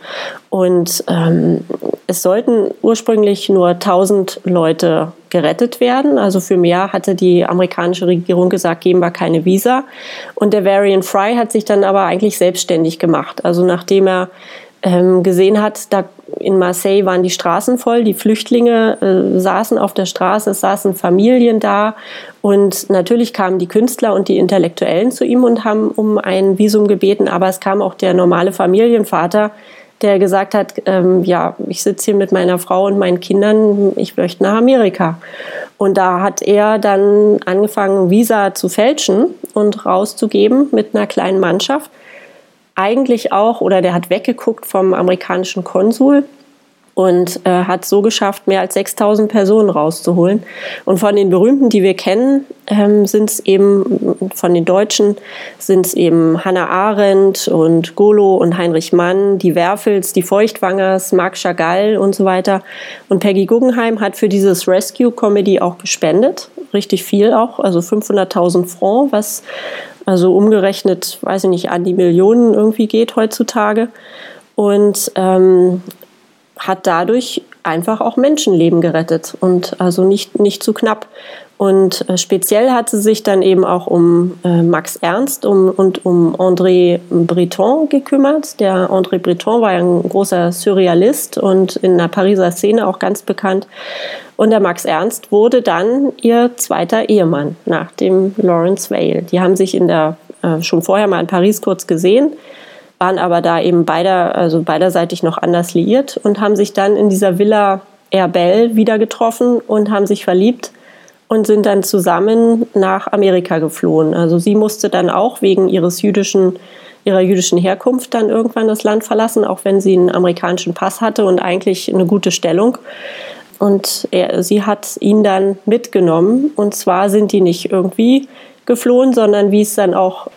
Und ähm, es sollten ursprünglich nur 1000 Leute gerettet werden. Also für mehr hatte die amerikanische Regierung gesagt, geben wir keine Visa. Und der Varian Fry hat sich dann aber eigentlich selbstständig gemacht. Also nachdem er ähm, gesehen hat, da in Marseille waren die Straßen voll, die Flüchtlinge äh, saßen auf der Straße, es saßen Familien da und natürlich kamen die Künstler und die Intellektuellen zu ihm und haben um ein Visum gebeten, aber es kam auch der normale Familienvater, der gesagt hat, ähm, ja, ich sitze hier mit meiner Frau und meinen Kindern, ich möchte nach Amerika. Und da hat er dann angefangen, Visa zu fälschen und rauszugeben mit einer kleinen Mannschaft eigentlich auch, oder der hat weggeguckt vom amerikanischen Konsul und äh, hat so geschafft, mehr als 6000 Personen rauszuholen. Und von den berühmten, die wir kennen, ähm, sind es eben, von den Deutschen sind es eben Hannah Arendt und Golo und Heinrich Mann, die Werfels, die Feuchtwangers, Marc Chagall und so weiter. Und Peggy Guggenheim hat für dieses Rescue Comedy auch gespendet, richtig viel auch, also 500.000 Francs, was also umgerechnet, weiß ich nicht, an die Millionen irgendwie geht heutzutage. Und ähm, hat dadurch einfach auch Menschenleben gerettet und also nicht, nicht zu knapp. Und äh, speziell hat sie sich dann eben auch um äh, Max Ernst und um André Breton gekümmert. Der André Breton war ja ein großer Surrealist und in der Pariser Szene auch ganz bekannt. Und der Max Ernst wurde dann ihr zweiter Ehemann nach dem Lawrence Vale. Die haben sich in der, äh, schon vorher mal in Paris kurz gesehen, waren aber da eben beider, also beiderseitig noch anders liiert und haben sich dann in dieser Villa Herbel wieder getroffen und haben sich verliebt und sind dann zusammen nach Amerika geflohen. Also sie musste dann auch wegen ihres jüdischen, ihrer jüdischen Herkunft dann irgendwann das Land verlassen, auch wenn sie einen amerikanischen Pass hatte und eigentlich eine gute Stellung. Und er, sie hat ihn dann mitgenommen. Und zwar sind die nicht irgendwie geflohen, sondern wie es dann auch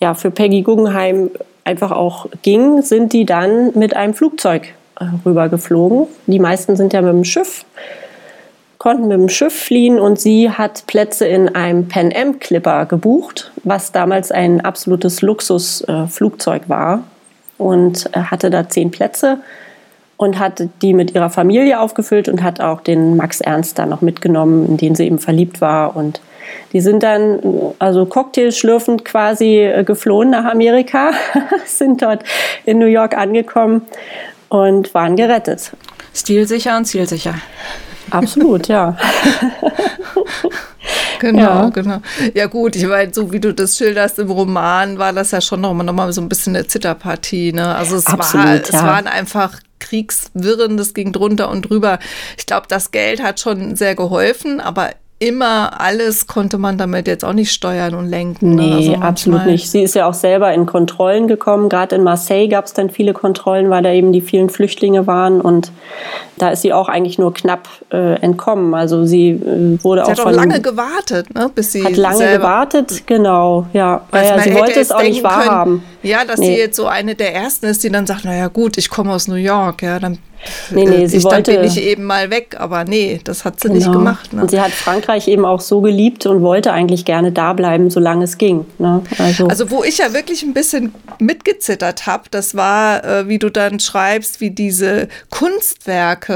ja, für Peggy Guggenheim einfach auch ging, sind die dann mit einem Flugzeug äh, rüber geflogen. Die meisten sind ja mit dem Schiff, konnten mit dem Schiff fliehen und sie hat Plätze in einem Pan Am Clipper gebucht, was damals ein absolutes Luxusflugzeug äh, war und äh, hatte da zehn Plätze und hat die mit ihrer Familie aufgefüllt und hat auch den Max Ernst da noch mitgenommen, in den sie eben verliebt war. Und die sind dann, also Cocktailschlürfend quasi äh, geflohen nach Amerika, sind dort in New York angekommen und waren gerettet. Stilsicher und zielsicher. Absolut, ja. Genau, ja. genau. Ja gut, ich meine, so wie du das schilderst im Roman, war das ja schon nochmal noch mal so ein bisschen eine Zitterpartie. Ne? Also es, Absolut, war, ja. es waren einfach Kriegswirren, das ging drunter und drüber. Ich glaube, das Geld hat schon sehr geholfen, aber immer alles konnte man damit jetzt auch nicht steuern und lenken. Ne? Nee, also absolut nicht. Sie ist ja auch selber in Kontrollen gekommen. Gerade in Marseille gab es dann viele Kontrollen, weil da eben die vielen Flüchtlinge waren. Und da ist sie auch eigentlich nur knapp äh, entkommen. Also sie äh, wurde sie auch. Sie hat auch lange gewartet, ne? bis sie. Hat lange selber gewartet, genau. Ja, ja, sie wollte es auch nicht wahrhaben. Ja, dass nee. sie jetzt so eine der ersten ist, die dann sagt: Naja, gut, ich komme aus New York, ja, dann Nee, nee, sie ich wollte. Dann bin ich eben mal weg, aber nee, das hat sie genau. nicht gemacht. Ne? Und sie hat Frankreich eben auch so geliebt und wollte eigentlich gerne da bleiben, solange es ging. Ne? Also, also, wo ich ja wirklich ein bisschen mitgezittert habe, das war, äh, wie du dann schreibst, wie diese Kunstwerke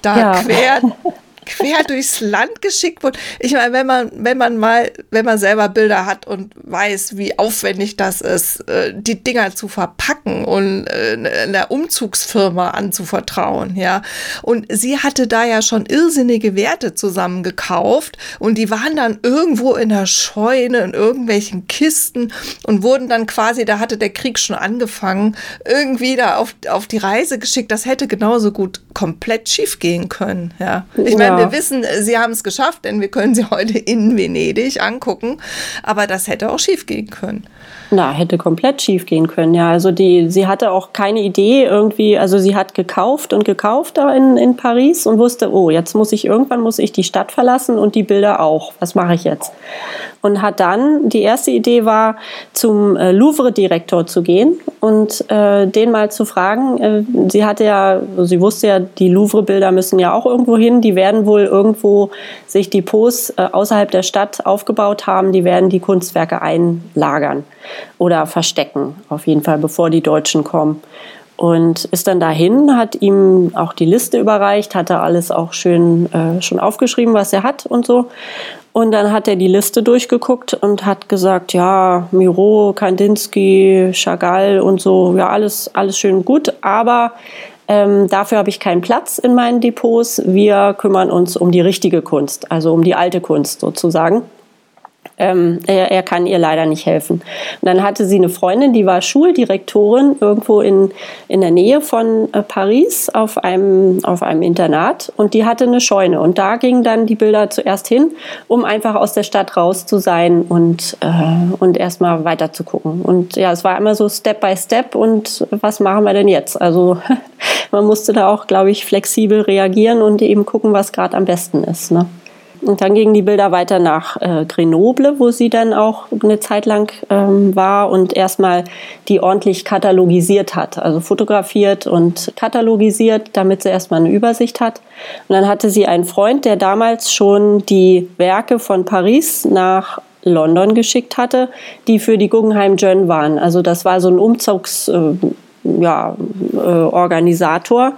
da ja. quer quer durchs Land geschickt wurde. Ich meine, wenn man, wenn man mal, wenn man selber Bilder hat und weiß, wie aufwendig das ist, äh, die Dinger zu verpacken und einer äh, Umzugsfirma anzuvertrauen, ja. Und sie hatte da ja schon irrsinnige Werte zusammengekauft und die waren dann irgendwo in der Scheune, in irgendwelchen Kisten und wurden dann quasi, da hatte der Krieg schon angefangen, irgendwie da auf, auf die Reise geschickt. Das hätte genauso gut komplett schief gehen können, ja. Ich meine, wir wissen, sie haben es geschafft, denn wir können sie heute in Venedig angucken. Aber das hätte auch schief gehen können. Na, hätte komplett schief gehen können, ja. Also die, sie hatte auch keine Idee irgendwie, also sie hat gekauft und gekauft da in, in Paris und wusste, oh, jetzt muss ich, irgendwann muss ich die Stadt verlassen und die Bilder auch. Was mache ich jetzt? Und hat dann, die erste Idee war, zum äh, Louvre-Direktor zu gehen und äh, den mal zu fragen. Äh, sie hatte ja, sie wusste ja, die Louvre-Bilder müssen ja auch irgendwo hin. Die werden wohl irgendwo sich Depots äh, außerhalb der Stadt aufgebaut haben. Die werden die Kunstwerke einlagern oder verstecken, auf jeden Fall, bevor die Deutschen kommen. Und ist dann dahin, hat ihm auch die Liste überreicht, hat er alles auch schön äh, schon aufgeschrieben, was er hat und so. Und dann hat er die Liste durchgeguckt und hat gesagt, ja, Miro, Kandinsky, Chagall und so, ja, alles, alles schön gut, aber ähm, dafür habe ich keinen Platz in meinen Depots. Wir kümmern uns um die richtige Kunst, also um die alte Kunst sozusagen. Ähm, er, er, kann ihr leider nicht helfen. Und dann hatte sie eine Freundin, die war Schuldirektorin irgendwo in, in der Nähe von äh, Paris auf einem, auf einem Internat und die hatte eine Scheune. Und da gingen dann die Bilder zuerst hin, um einfach aus der Stadt raus zu sein und, äh, und erstmal weiter zu gucken. Und ja, es war immer so Step by Step und was machen wir denn jetzt? Also man musste da auch, glaube ich, flexibel reagieren und eben gucken, was gerade am besten ist. Ne? Und dann gingen die Bilder weiter nach äh, Grenoble, wo sie dann auch eine Zeit lang ähm, war und erstmal die ordentlich katalogisiert hat, also fotografiert und katalogisiert, damit sie erstmal eine Übersicht hat. Und dann hatte sie einen Freund, der damals schon die Werke von Paris nach London geschickt hatte, die für die Guggenheim Journal waren. Also das war so ein Umzugs äh, ja, äh,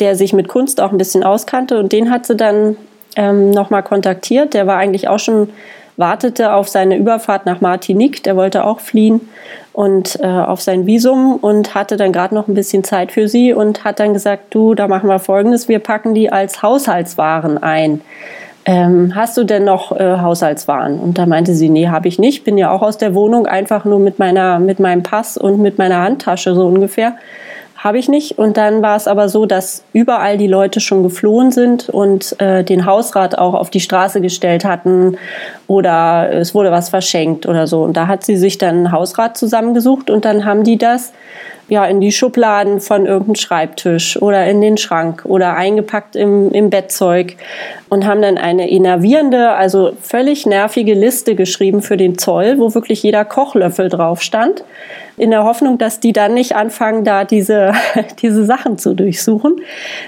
der sich mit Kunst auch ein bisschen auskannte und den hat sie dann ähm, nochmal kontaktiert. Der war eigentlich auch schon, wartete auf seine Überfahrt nach Martinique. Der wollte auch fliehen und äh, auf sein Visum und hatte dann gerade noch ein bisschen Zeit für sie und hat dann gesagt, du, da machen wir Folgendes, wir packen die als Haushaltswaren ein. Ähm, hast du denn noch äh, Haushaltswaren? Und da meinte sie, nee, habe ich nicht. Bin ja auch aus der Wohnung einfach nur mit meiner, mit meinem Pass und mit meiner Handtasche so ungefähr habe ich nicht. Und dann war es aber so, dass überall die Leute schon geflohen sind und äh, den Hausrat auch auf die Straße gestellt hatten oder es wurde was verschenkt oder so. Und da hat sie sich dann einen Hausrat zusammengesucht und dann haben die das ja, in die Schubladen von irgendeinem Schreibtisch oder in den Schrank oder eingepackt im, im Bettzeug und haben dann eine innervierende, also völlig nervige Liste geschrieben für den Zoll, wo wirklich jeder Kochlöffel drauf stand, in der Hoffnung, dass die dann nicht anfangen, da diese, diese Sachen zu durchsuchen.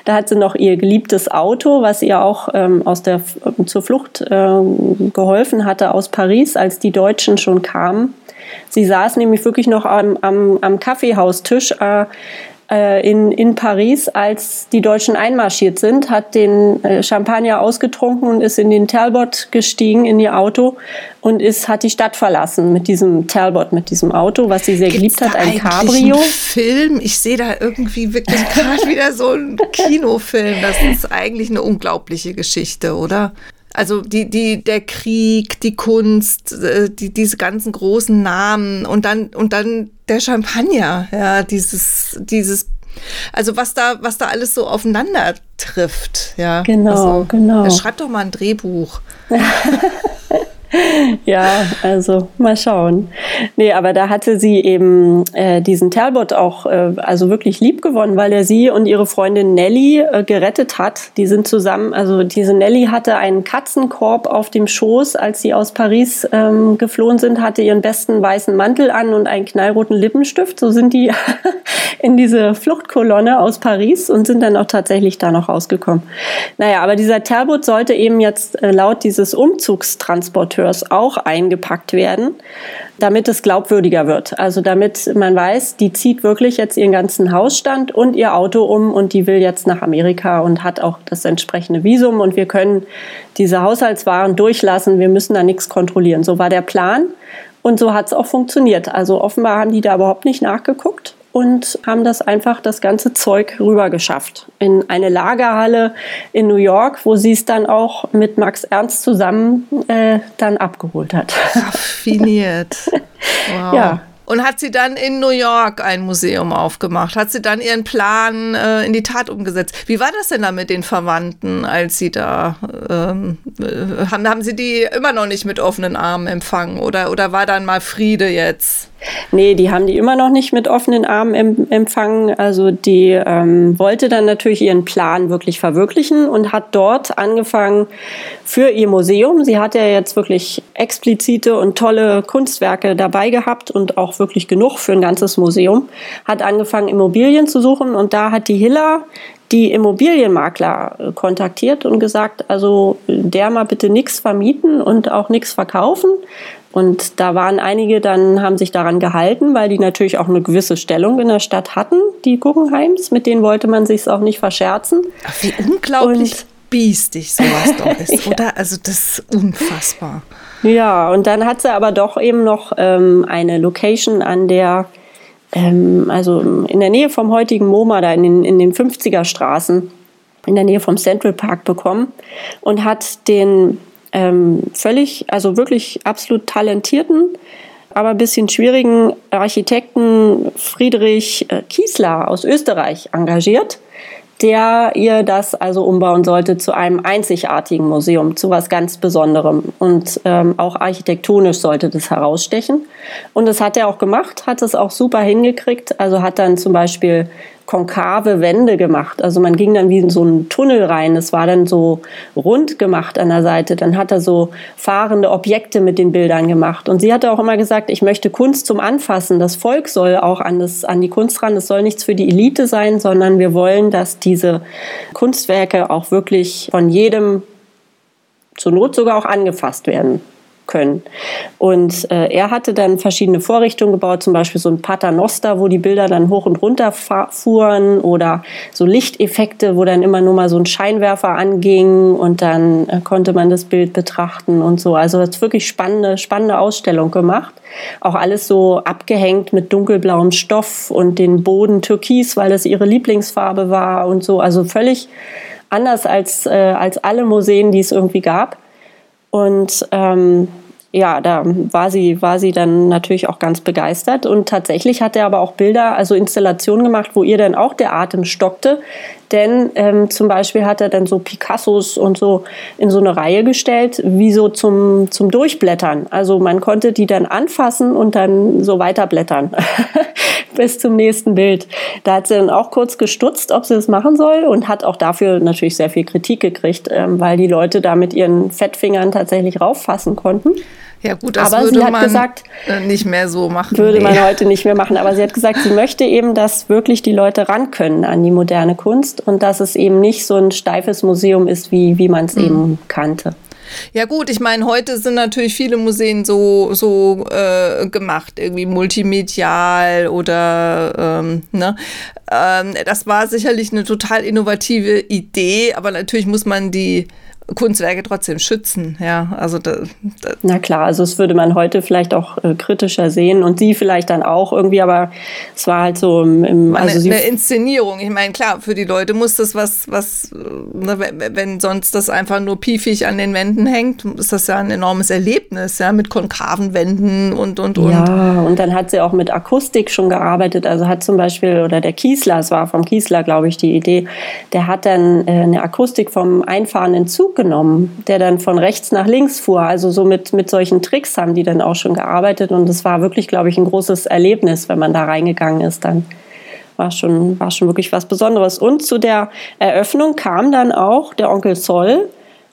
Da hat sie noch ihr geliebtes Auto, was ihr auch ähm, aus der, zur Flucht äh, geholfen hatte aus Paris, als die Deutschen schon kamen Sie saß nämlich wirklich noch am, am, am Kaffeehaustisch äh, äh, in, in Paris, als die Deutschen einmarschiert sind, hat den äh, Champagner ausgetrunken und ist in den Talbot gestiegen, in ihr Auto und ist, hat die Stadt verlassen mit diesem Talbot, mit diesem Auto, was sie sehr Gibt's geliebt hat, ein Cabrio. Ein Film, ich sehe da irgendwie wirklich gerade wieder so einen Kinofilm. Das ist eigentlich eine unglaubliche Geschichte, oder? Also die, die, der Krieg, die Kunst, äh, die, diese ganzen großen Namen und dann, und dann der Champagner, ja, dieses, dieses, also was da, was da alles so aufeinander trifft, ja. Genau, also, genau. Schreibt doch mal ein Drehbuch. ja, also mal schauen. Nee, aber da hatte sie eben äh, diesen Talbot auch äh, also wirklich lieb gewonnen, weil er sie und ihre Freundin Nelly äh, gerettet hat. Die sind zusammen, also diese Nelly hatte einen Katzenkorb auf dem Schoß, als sie aus Paris ähm, geflohen sind, hatte ihren besten weißen Mantel an und einen knallroten Lippenstift. So sind die in diese Fluchtkolonne aus Paris und sind dann auch tatsächlich da noch rausgekommen. Naja, aber dieser Talbot sollte eben jetzt äh, laut dieses Umzugstransporteurs Importeurs auch eingepackt werden, damit es glaubwürdiger wird. Also damit man weiß, die zieht wirklich jetzt ihren ganzen Hausstand und ihr Auto um und die will jetzt nach Amerika und hat auch das entsprechende Visum und wir können diese Haushaltswaren durchlassen, wir müssen da nichts kontrollieren. So war der Plan. Und so hat es auch funktioniert. Also offenbar haben die da überhaupt nicht nachgeguckt und haben das einfach das ganze Zeug rüber geschafft in eine Lagerhalle in New York, wo sie es dann auch mit Max Ernst zusammen äh, dann abgeholt hat. Raffiniert. Wow. Ja. Und hat sie dann in New York ein Museum aufgemacht? Hat sie dann ihren Plan äh, in die Tat umgesetzt? Wie war das denn da mit den Verwandten, als sie da ähm, äh, haben? Haben sie die immer noch nicht mit offenen Armen empfangen? Oder, oder war dann mal Friede jetzt? Nee, die haben die immer noch nicht mit offenen Armen em empfangen. Also die ähm, wollte dann natürlich ihren Plan wirklich verwirklichen und hat dort angefangen für ihr Museum. Sie hat ja jetzt wirklich explizite und tolle Kunstwerke dabei gehabt und auch wirklich genug für ein ganzes Museum. Hat angefangen, Immobilien zu suchen und da hat die Hilla die Immobilienmakler äh, kontaktiert und gesagt, also der mal bitte nichts vermieten und auch nichts verkaufen, und da waren einige, dann haben sich daran gehalten, weil die natürlich auch eine gewisse Stellung in der Stadt hatten, die Guggenheims. Mit denen wollte man sich auch nicht verscherzen. Ach, wie unglaublich und, biestig sowas doch ist, ja. oder? Also das ist unfassbar. Ja, und dann hat sie aber doch eben noch ähm, eine Location an der, ähm, also in der Nähe vom heutigen MoMA, da in den, in den 50er Straßen, in der Nähe vom Central Park bekommen und hat den ähm, völlig, also wirklich absolut talentierten, aber ein bisschen schwierigen Architekten Friedrich äh, Kiesler aus Österreich engagiert, der ihr das also umbauen sollte zu einem einzigartigen Museum, zu was ganz Besonderem. Und ähm, auch architektonisch sollte das herausstechen. Und das hat er auch gemacht, hat es auch super hingekriegt. Also hat dann zum Beispiel konkave Wände gemacht. Also man ging dann wie in so einen Tunnel rein. Es war dann so rund gemacht an der Seite. Dann hat er so fahrende Objekte mit den Bildern gemacht. Und sie hatte auch immer gesagt, ich möchte Kunst zum Anfassen. Das Volk soll auch an, das, an die Kunst ran. Es soll nichts für die Elite sein, sondern wir wollen, dass diese Kunstwerke auch wirklich von jedem zur Not sogar auch angefasst werden können. Und äh, er hatte dann verschiedene Vorrichtungen gebaut, zum Beispiel so ein Paternoster, wo die Bilder dann hoch und runter fuhren oder so Lichteffekte, wo dann immer nur mal so ein Scheinwerfer anging und dann äh, konnte man das Bild betrachten und so. Also das wirklich spannende, spannende Ausstellung gemacht. Auch alles so abgehängt mit dunkelblauem Stoff und den Boden türkis, weil das ihre Lieblingsfarbe war und so. Also völlig anders als, äh, als alle Museen, die es irgendwie gab. Und ähm, ja, da war sie, war sie dann natürlich auch ganz begeistert. Und tatsächlich hat er aber auch Bilder, also Installationen gemacht, wo ihr dann auch der Atem stockte. Denn ähm, zum Beispiel hat er dann so Picassos und so in so eine Reihe gestellt, wie so zum, zum Durchblättern. Also man konnte die dann anfassen und dann so weiterblättern bis zum nächsten Bild. Da hat sie dann auch kurz gestutzt, ob sie das machen soll und hat auch dafür natürlich sehr viel Kritik gekriegt, ähm, weil die Leute da mit ihren Fettfingern tatsächlich rauffassen konnten. Ja gut, das aber würde sie hat man gesagt, nicht mehr so machen. Würde Nee. man heute nicht mehr machen. Aber sie hat gesagt, sie möchte eben, dass wirklich die Leute ran können an die moderne Kunst und dass es eben nicht so ein steifes Museum ist, wie, wie man es eben kannte. Ja gut, ich meine, heute sind natürlich viele Museen so, so äh, gemacht, irgendwie multimedial oder ähm, ne. Ähm, das war sicherlich eine total innovative Idee, aber natürlich muss man die Kunstwerke trotzdem schützen. Ja, also da, da, Na klar, also das würde man heute vielleicht auch äh, kritischer sehen und sie vielleicht dann auch irgendwie, aber es war halt so im, im also eine, eine Inszenierung. Ich meine, klar, für die Leute muss das was, was, äh, wenn- wenn sonst das einfach nur piefig an den Wänden hängt, ist das ja ein enormes Erlebnis, ja, mit konkaven Wänden und, und, und. Ja, und dann hat sie auch mit Akustik schon gearbeitet. Also hat zum Beispiel, oder der Kiesler, es war vom Kiesler, glaube ich, die Idee, der hat dann äh, eine Akustik vom einfahrenden Zug genommen, der dann von rechts nach links fuhr. Also so mit, mit solchen Tricks haben die dann auch schon gearbeitet. Und es war wirklich, glaube ich, ein großes Erlebnis, wenn man da reingegangen ist dann. War schon, war schon wirklich was Besonderes. Und zu der Eröffnung kam dann auch der Onkel Zoll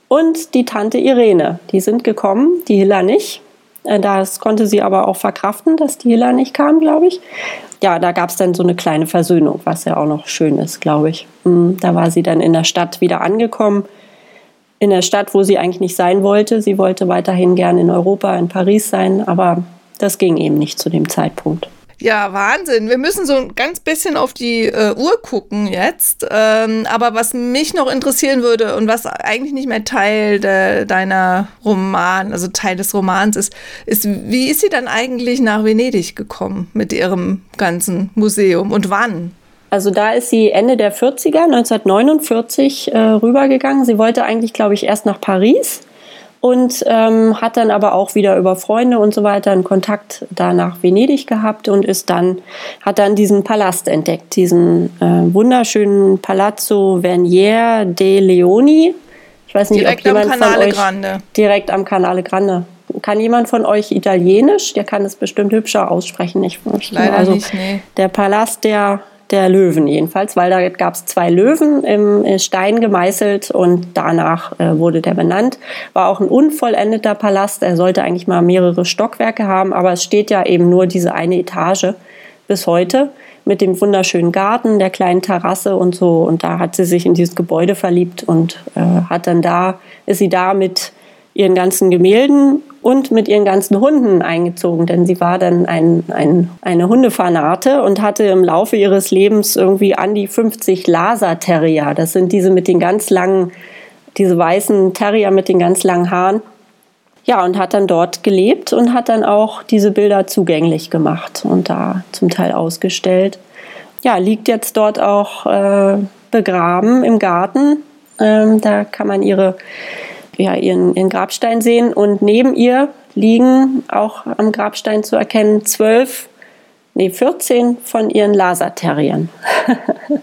und die Tante Irene. Die sind gekommen, die Hilla nicht. Äh, Das konnte sie aber auch verkraften, dass die Hilla nicht kam, glaube ich. Ja, da gab es dann so eine kleine Versöhnung, was ja auch noch schön ist, glaube ich. Mm, Da war sie dann in der Stadt wieder angekommen. In der Stadt, wo sie eigentlich nicht sein wollte. Sie wollte weiterhin gern in Europa, in Paris sein, aber das ging eben nicht zu dem Zeitpunkt. Ja, Wahnsinn. Wir müssen so ein ganz bisschen auf die äh, Uhr gucken jetzt. Ähm, aber was mich noch interessieren würde und was eigentlich nicht mehr Teil de, deiner Roman, also Teil des Romans ist, ist, wie ist sie dann eigentlich nach Venedig gekommen mit ihrem ganzen Museum und wann? Also da ist sie Ende der 40er, 1949, äh, rübergegangen. Sie wollte eigentlich, glaube ich, erst nach Paris und ähm, hat dann aber auch wieder über Freunde und so weiter einen Kontakt da nach Venedig gehabt und ist dann, hat dann diesen Palast entdeckt, diesen äh, wunderschönen Palazzo Vernier de Leoni. Ich weiß nicht, Direkt ob am jemand Canale von euch Grande. direkt am Canale Grande. Kann jemand von euch Italienisch? Der kann es bestimmt hübscher aussprechen. Ich, ich Leider nicht, nee. Der Palast der, der Löwen jedenfalls, weil da gab es zwei Löwen im äh, Stein gemeißelt und danach äh, wurde der benannt. War auch ein unvollendeter Palast. Er sollte eigentlich mal mehrere Stockwerke haben, aber es steht ja eben nur diese eine Etage bis heute mit dem wunderschönen Garten, der kleinen Terrasse und so. Und da hat sie sich in dieses Gebäude verliebt und äh, hat dann da, ist sie da mit ihren ganzen Gemälden und mit ihren ganzen Hunden eingezogen, denn sie war dann ein, ein, eine Hundefanate und hatte im Laufe ihres Lebens irgendwie an die 50 Lhasa Terrier. Das sind diese mit den ganz langen, diese weißen Terrier mit den ganz langen Haaren. Ja, und hat dann dort gelebt und hat dann auch diese Bilder zugänglich gemacht und da zum Teil ausgestellt. Ja, liegt jetzt dort auch äh, begraben im Garten. Ähm, da kann man ihre ja, ihren, ihren Grabstein sehen und neben ihr liegen auch am Grabstein zu erkennen zwölf, nee, 14 von ihren Lhasa-Terriern.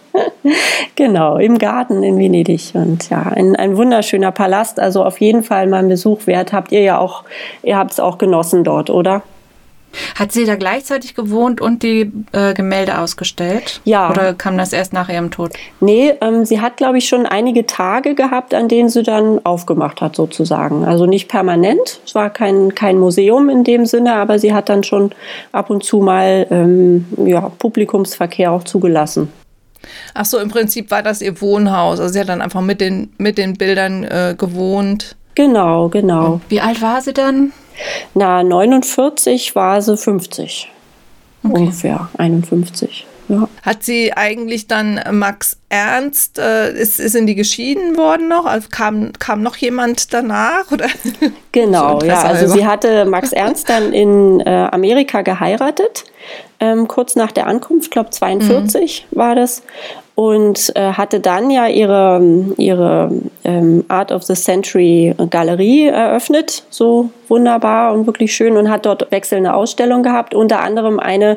genau, im Garten in Venedig. Und ja, ein, ein wunderschöner Palast, also auf jeden Fall mal einen Besuch wert. Habt ihr ja auch, ihr habt es auch genossen dort, oder? Hat sie da gleichzeitig gewohnt und die äh, Gemälde ausgestellt? Ja. Oder kam das erst nach ihrem Tod? Nee, ähm, sie hat, glaube ich, schon einige Tage gehabt, an denen sie dann aufgemacht hat, sozusagen. Also nicht permanent. Es war kein, kein Museum in dem Sinne, aber sie hat dann schon ab und zu mal ähm, ja, Publikumsverkehr auch zugelassen. Ach so, im Prinzip war das ihr Wohnhaus. Also sie hat dann einfach mit den, mit den Bildern äh, gewohnt. Genau, genau. Wie alt war sie dann? Na, 49 war sie 50. Ungefähr 51. Ja. Hat sie eigentlich dann Max Ernst, äh, ist, ist in die geschieden worden noch? Also kam, kam noch jemand danach? Oder? Genau, ja. Also sie hatte Max Ernst dann in äh, Amerika geheiratet, ähm, kurz nach der Ankunft, ich glaube 42 war das. Und äh, hatte dann ja ihre, ihre ähm, Art of the Century Galerie eröffnet, so wunderbar und wirklich schön und hat dort wechselnde Ausstellungen gehabt, unter anderem eine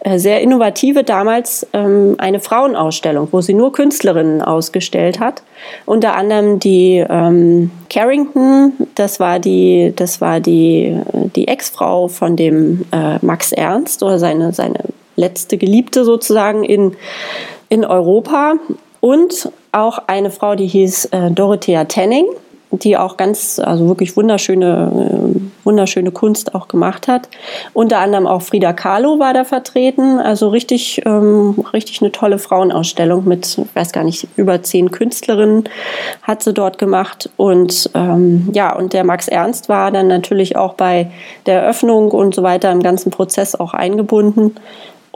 äh, sehr innovative damals ähm, eine Frauenausstellung, wo sie nur Künstlerinnen ausgestellt hat, unter anderem die ähm, Carrington, das war die, das war die, die Ex-Frau von dem äh, Max Ernst oder seine, seine letzte Geliebte sozusagen in in Europa und auch eine Frau, die hieß äh, Dorothea Tenning, die auch ganz, also wirklich wunderschöne, äh, wunderschöne Kunst auch gemacht hat. Unter anderem auch Frida Kahlo war da vertreten, also richtig, ähm, richtig eine tolle Frauenausstellung mit, ich weiß gar nicht, über zehn Künstlerinnen hat sie dort gemacht. Und ähm, ja, und der Max Ernst war dann natürlich auch bei der Eröffnung und so weiter im ganzen Prozess auch eingebunden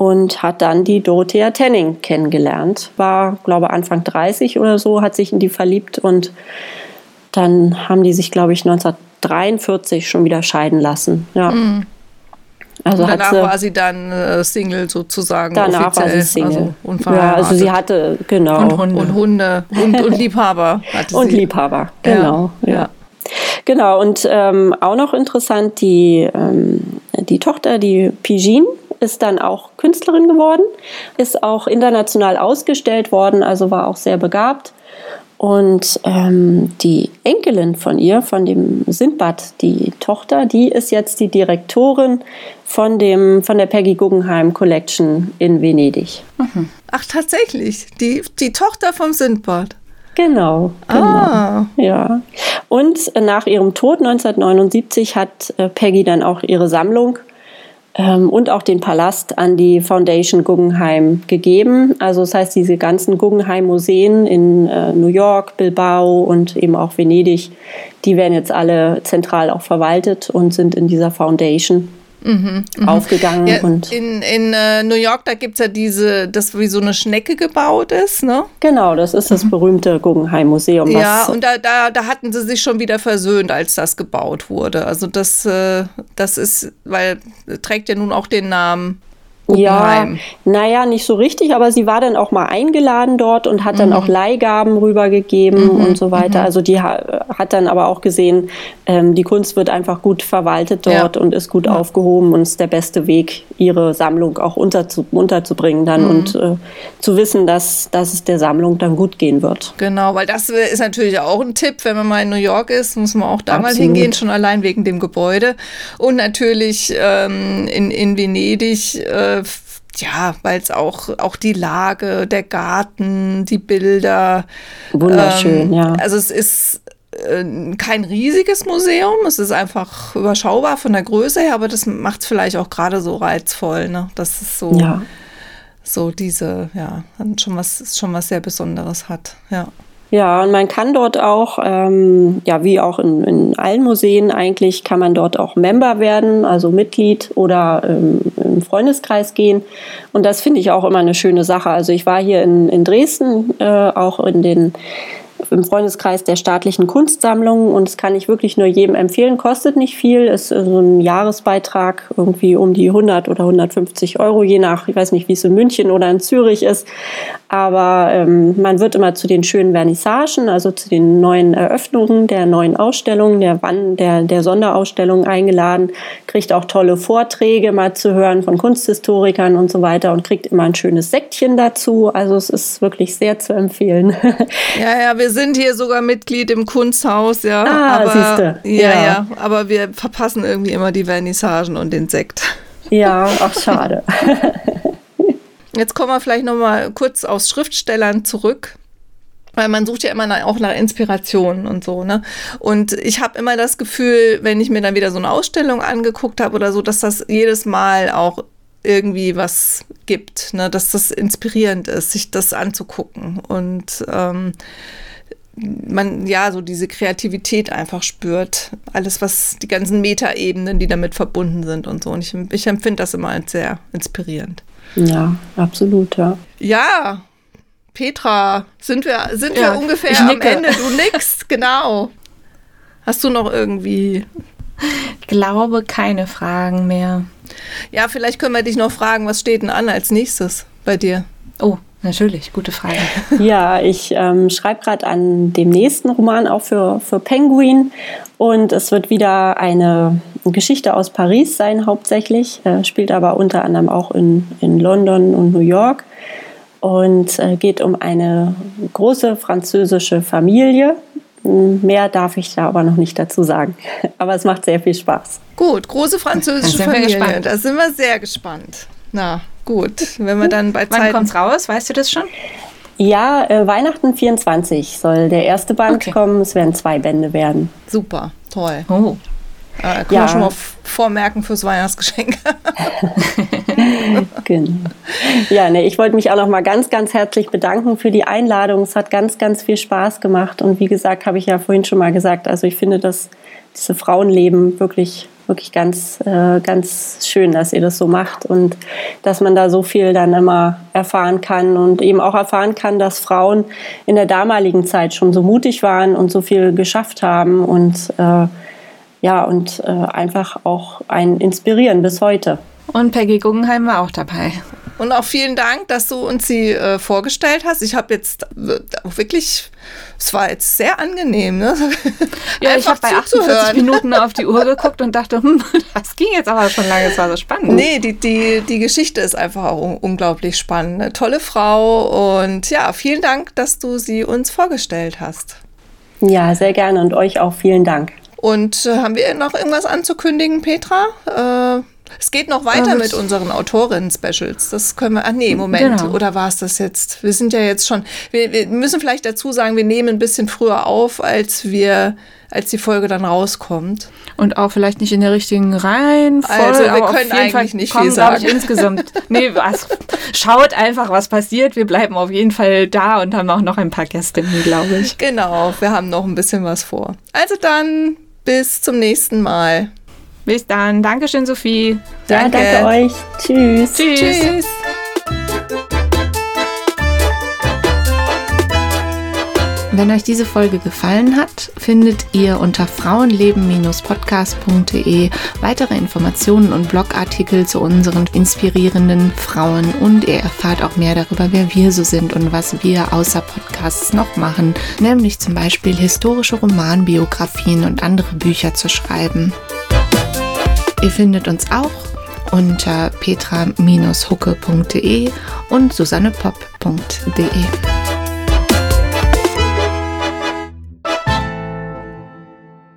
und hat dann die Dorothea Tenning kennengelernt. War, glaube ich, Anfang 30 oder so, hat sich in die verliebt und dann haben die sich, glaube ich, 1943 schon wieder scheiden lassen. Ja. Mhm. Also danach sie, war sie dann äh, Single sozusagen. Danach offiziell. war sie Single. Also ja, also sie hatte, genau. Und Hunde. Und, Hunde. und, und Liebhaber hatte Und sie. Liebhaber, genau. Ja. ja. Genau, und ähm, auch noch interessant, die, ähm, die Tochter, die Pigine, ist dann auch Künstlerin geworden, ist auch international ausgestellt worden, also war auch sehr begabt. Und ähm, die Enkelin von ihr, von dem Sindbad, die Tochter, die ist jetzt die Direktorin von, dem, von der Peggy Guggenheim Collection in Venedig. Mhm. Ach, tatsächlich, die, die Tochter vom Sindbad. Genau, genau. Ah. Ja. Und nach ihrem Tod 1979 hat äh, Peggy dann auch ihre Sammlung ähm, und auch den Palast an die Foundation Guggenheim gegeben. Also das heißt, diese ganzen Guggenheim-Museen in äh, New York, Bilbao und eben auch Venedig, die werden jetzt alle zentral auch verwaltet und sind in dieser Foundation mhm, mhm. aufgegangen. Ja, und in in äh, New York, da gibt es ja diese, das wie so eine Schnecke gebaut ist, ne? Genau, das ist das mhm. berühmte Guggenheim Museum. Ja, und da, da, da hatten sie sich schon wieder versöhnt, als das gebaut wurde. Also das, äh, das ist, weil trägt ja nun auch den Namen Ja, naja, nicht so richtig, aber sie war dann auch mal eingeladen dort und hat dann mhm. auch Leihgaben rübergegeben mhm. und so weiter. Mhm. Also die hat dann aber auch gesehen, ähm, die Kunst wird einfach gut verwaltet dort ja. und ist gut ja. aufgehoben und ist der beste Weg, ihre Sammlung auch unterzu unterzubringen dann mhm. und äh, zu wissen, dass, dass es der Sammlung dann gut gehen wird. Genau, weil das ist natürlich auch ein Tipp, wenn man mal in New York ist, muss man auch da Absolut. mal hingehen, schon allein wegen dem Gebäude. Und natürlich ähm, in, in Venedig äh, ja, weil es auch, auch die Lage, der Garten, die Bilder. Wunderschön, ähm, ja. Also es ist äh, kein riesiges Museum, es ist einfach überschaubar von der Größe her, aber das macht es vielleicht auch gerade so reizvoll, ne? Das ist so, ja. so diese, ja, schon was, schon was sehr Besonderes hat, ja. Ja, und man kann dort auch, ähm, ja, wie auch in, in allen Museen eigentlich, kann man dort auch Member werden, also Mitglied oder ähm, im Freundeskreis gehen. Und das finde ich auch immer eine schöne Sache. Also ich war hier in, in Dresden äh, auch in den im Freundeskreis der staatlichen Kunstsammlungen und das kann ich wirklich nur jedem empfehlen. Kostet nicht viel, ist so ein Jahresbeitrag irgendwie um die 100 oder 150 Euro, je nach, ich weiß nicht, wie es in München oder in Zürich ist. Aber ähm, man wird immer zu den schönen Vernissagen, also zu den neuen Eröffnungen der neuen Ausstellungen, der, der, der Sonderausstellungen eingeladen, kriegt auch tolle Vorträge mal zu hören von Kunsthistorikern und so weiter und kriegt immer ein schönes Säckchen dazu. Also es ist wirklich sehr zu empfehlen. Ja, ja, wir sind hier sogar Mitglied im Kunsthaus, ja. Ah, aber, siehste. Ja, ja, ja, aber wir verpassen irgendwie immer die Vernissagen und den Sekt. Ja, ach schade. Jetzt kommen wir vielleicht noch mal kurz aus Schriftstellern zurück. Weil man sucht ja immer auch nach Inspiration und so, ne? Und ich habe immer das Gefühl, wenn ich mir dann wieder so eine Ausstellung angeguckt habe oder so, dass das jedes Mal auch irgendwie was gibt, ne? dass das inspirierend ist, sich das anzugucken. Und ähm, man ja so diese Kreativität einfach spürt. Alles, was die ganzen Metaebenen, die damit verbunden sind und so. Und ich, ich empfinde das immer als sehr inspirierend. Ja, absolut, ja. Ja, Petra, sind wir, sind ja, wir ungefähr am Ende? Du nix, genau. Hast du noch irgendwie. Ich glaube, keine Fragen mehr. Ja, vielleicht können wir dich noch fragen, was steht denn an als nächstes bei dir? Oh, Natürlich, gute Frage. Ja, ich ähm, schreibe gerade an dem nächsten Roman auch für, für Penguin und es wird wieder eine Geschichte aus Paris sein hauptsächlich, äh, spielt aber unter anderem auch in, in London und New York und äh, geht um eine große französische Familie. Mehr darf ich da aber noch nicht dazu sagen. Aber es macht sehr viel Spaß. Gut, große französische Familie. Da sind wir sehr gespannt. Na, gut. Wenn wir dann bei Wann kommt es raus? Weißt du das schon? Ja, äh, Weihnachten 24 soll der erste Band okay. kommen. Es werden zwei Bände werden. Super, toll. Oh. Äh, können ja. wir schon mal vormerken fürs Weihnachtsgeschenk. genau. Ja, ne, ich wollte mich auch noch mal ganz, ganz herzlich bedanken für die Einladung. Es hat ganz, ganz viel Spaß gemacht. Und wie gesagt, habe ich ja vorhin schon mal gesagt, also ich finde, dass diese Frauenleben wirklich wirklich ganz, äh, ganz schön, dass ihr das so macht und dass man da so viel dann immer erfahren kann und eben auch erfahren kann, dass Frauen in der damaligen Zeit schon so mutig waren und so viel geschafft haben und äh, ja, und äh, einfach auch einen inspirieren bis heute. Und Peggy Guggenheim war auch dabei. Und auch vielen Dank, dass du uns sie äh, vorgestellt hast. Ich habe jetzt auch wirklich, es war jetzt sehr angenehm. Ne? Ja, ich habe bei 48 Minuten auf die Uhr geguckt und dachte, hm, das ging jetzt aber schon lange, es war so spannend. Nee, die, die, die Geschichte ist einfach auch un unglaublich spannend. Eine tolle Frau und ja, vielen Dank, dass du sie uns vorgestellt hast. Ja, sehr gerne und euch auch vielen Dank. Und äh, haben wir noch irgendwas anzukündigen, Petra? Äh, es geht noch weiter mit unseren Autorinnen-Specials. Das können wir. Ach nee, Moment. Genau. Oder war es das jetzt? Wir sind ja jetzt schon. Wir, wir, müssen vielleicht dazu sagen, wir nehmen ein bisschen früher auf, als wir, als die Folge dann rauskommt. Und auch vielleicht nicht in der richtigen Reihenfolge. Also wir können eigentlich Fall nicht kommen, viel sagen. Ich, insgesamt. nee, was, schaut einfach, was passiert. Wir bleiben auf jeden Fall da und haben auch noch ein paar Gästinnen, glaube ich. Genau, wir haben noch ein bisschen was vor. Also dann bis zum nächsten Mal. Bis dann. Dankeschön, Sophie. Danke, ja, danke euch. Tschüss. Tschüss. Tschüss. Wenn euch diese Folge gefallen hat, findet ihr unter frauenleben-podcast.de weitere Informationen und Blogartikel zu unseren inspirierenden Frauen und ihr erfahrt auch mehr darüber, wer wir so sind und was wir außer Podcasts noch machen, nämlich zum Beispiel historische Romanbiografien und andere Bücher zu schreiben. Ihr findet uns auch unter petra-hucke.de und susannepop.de.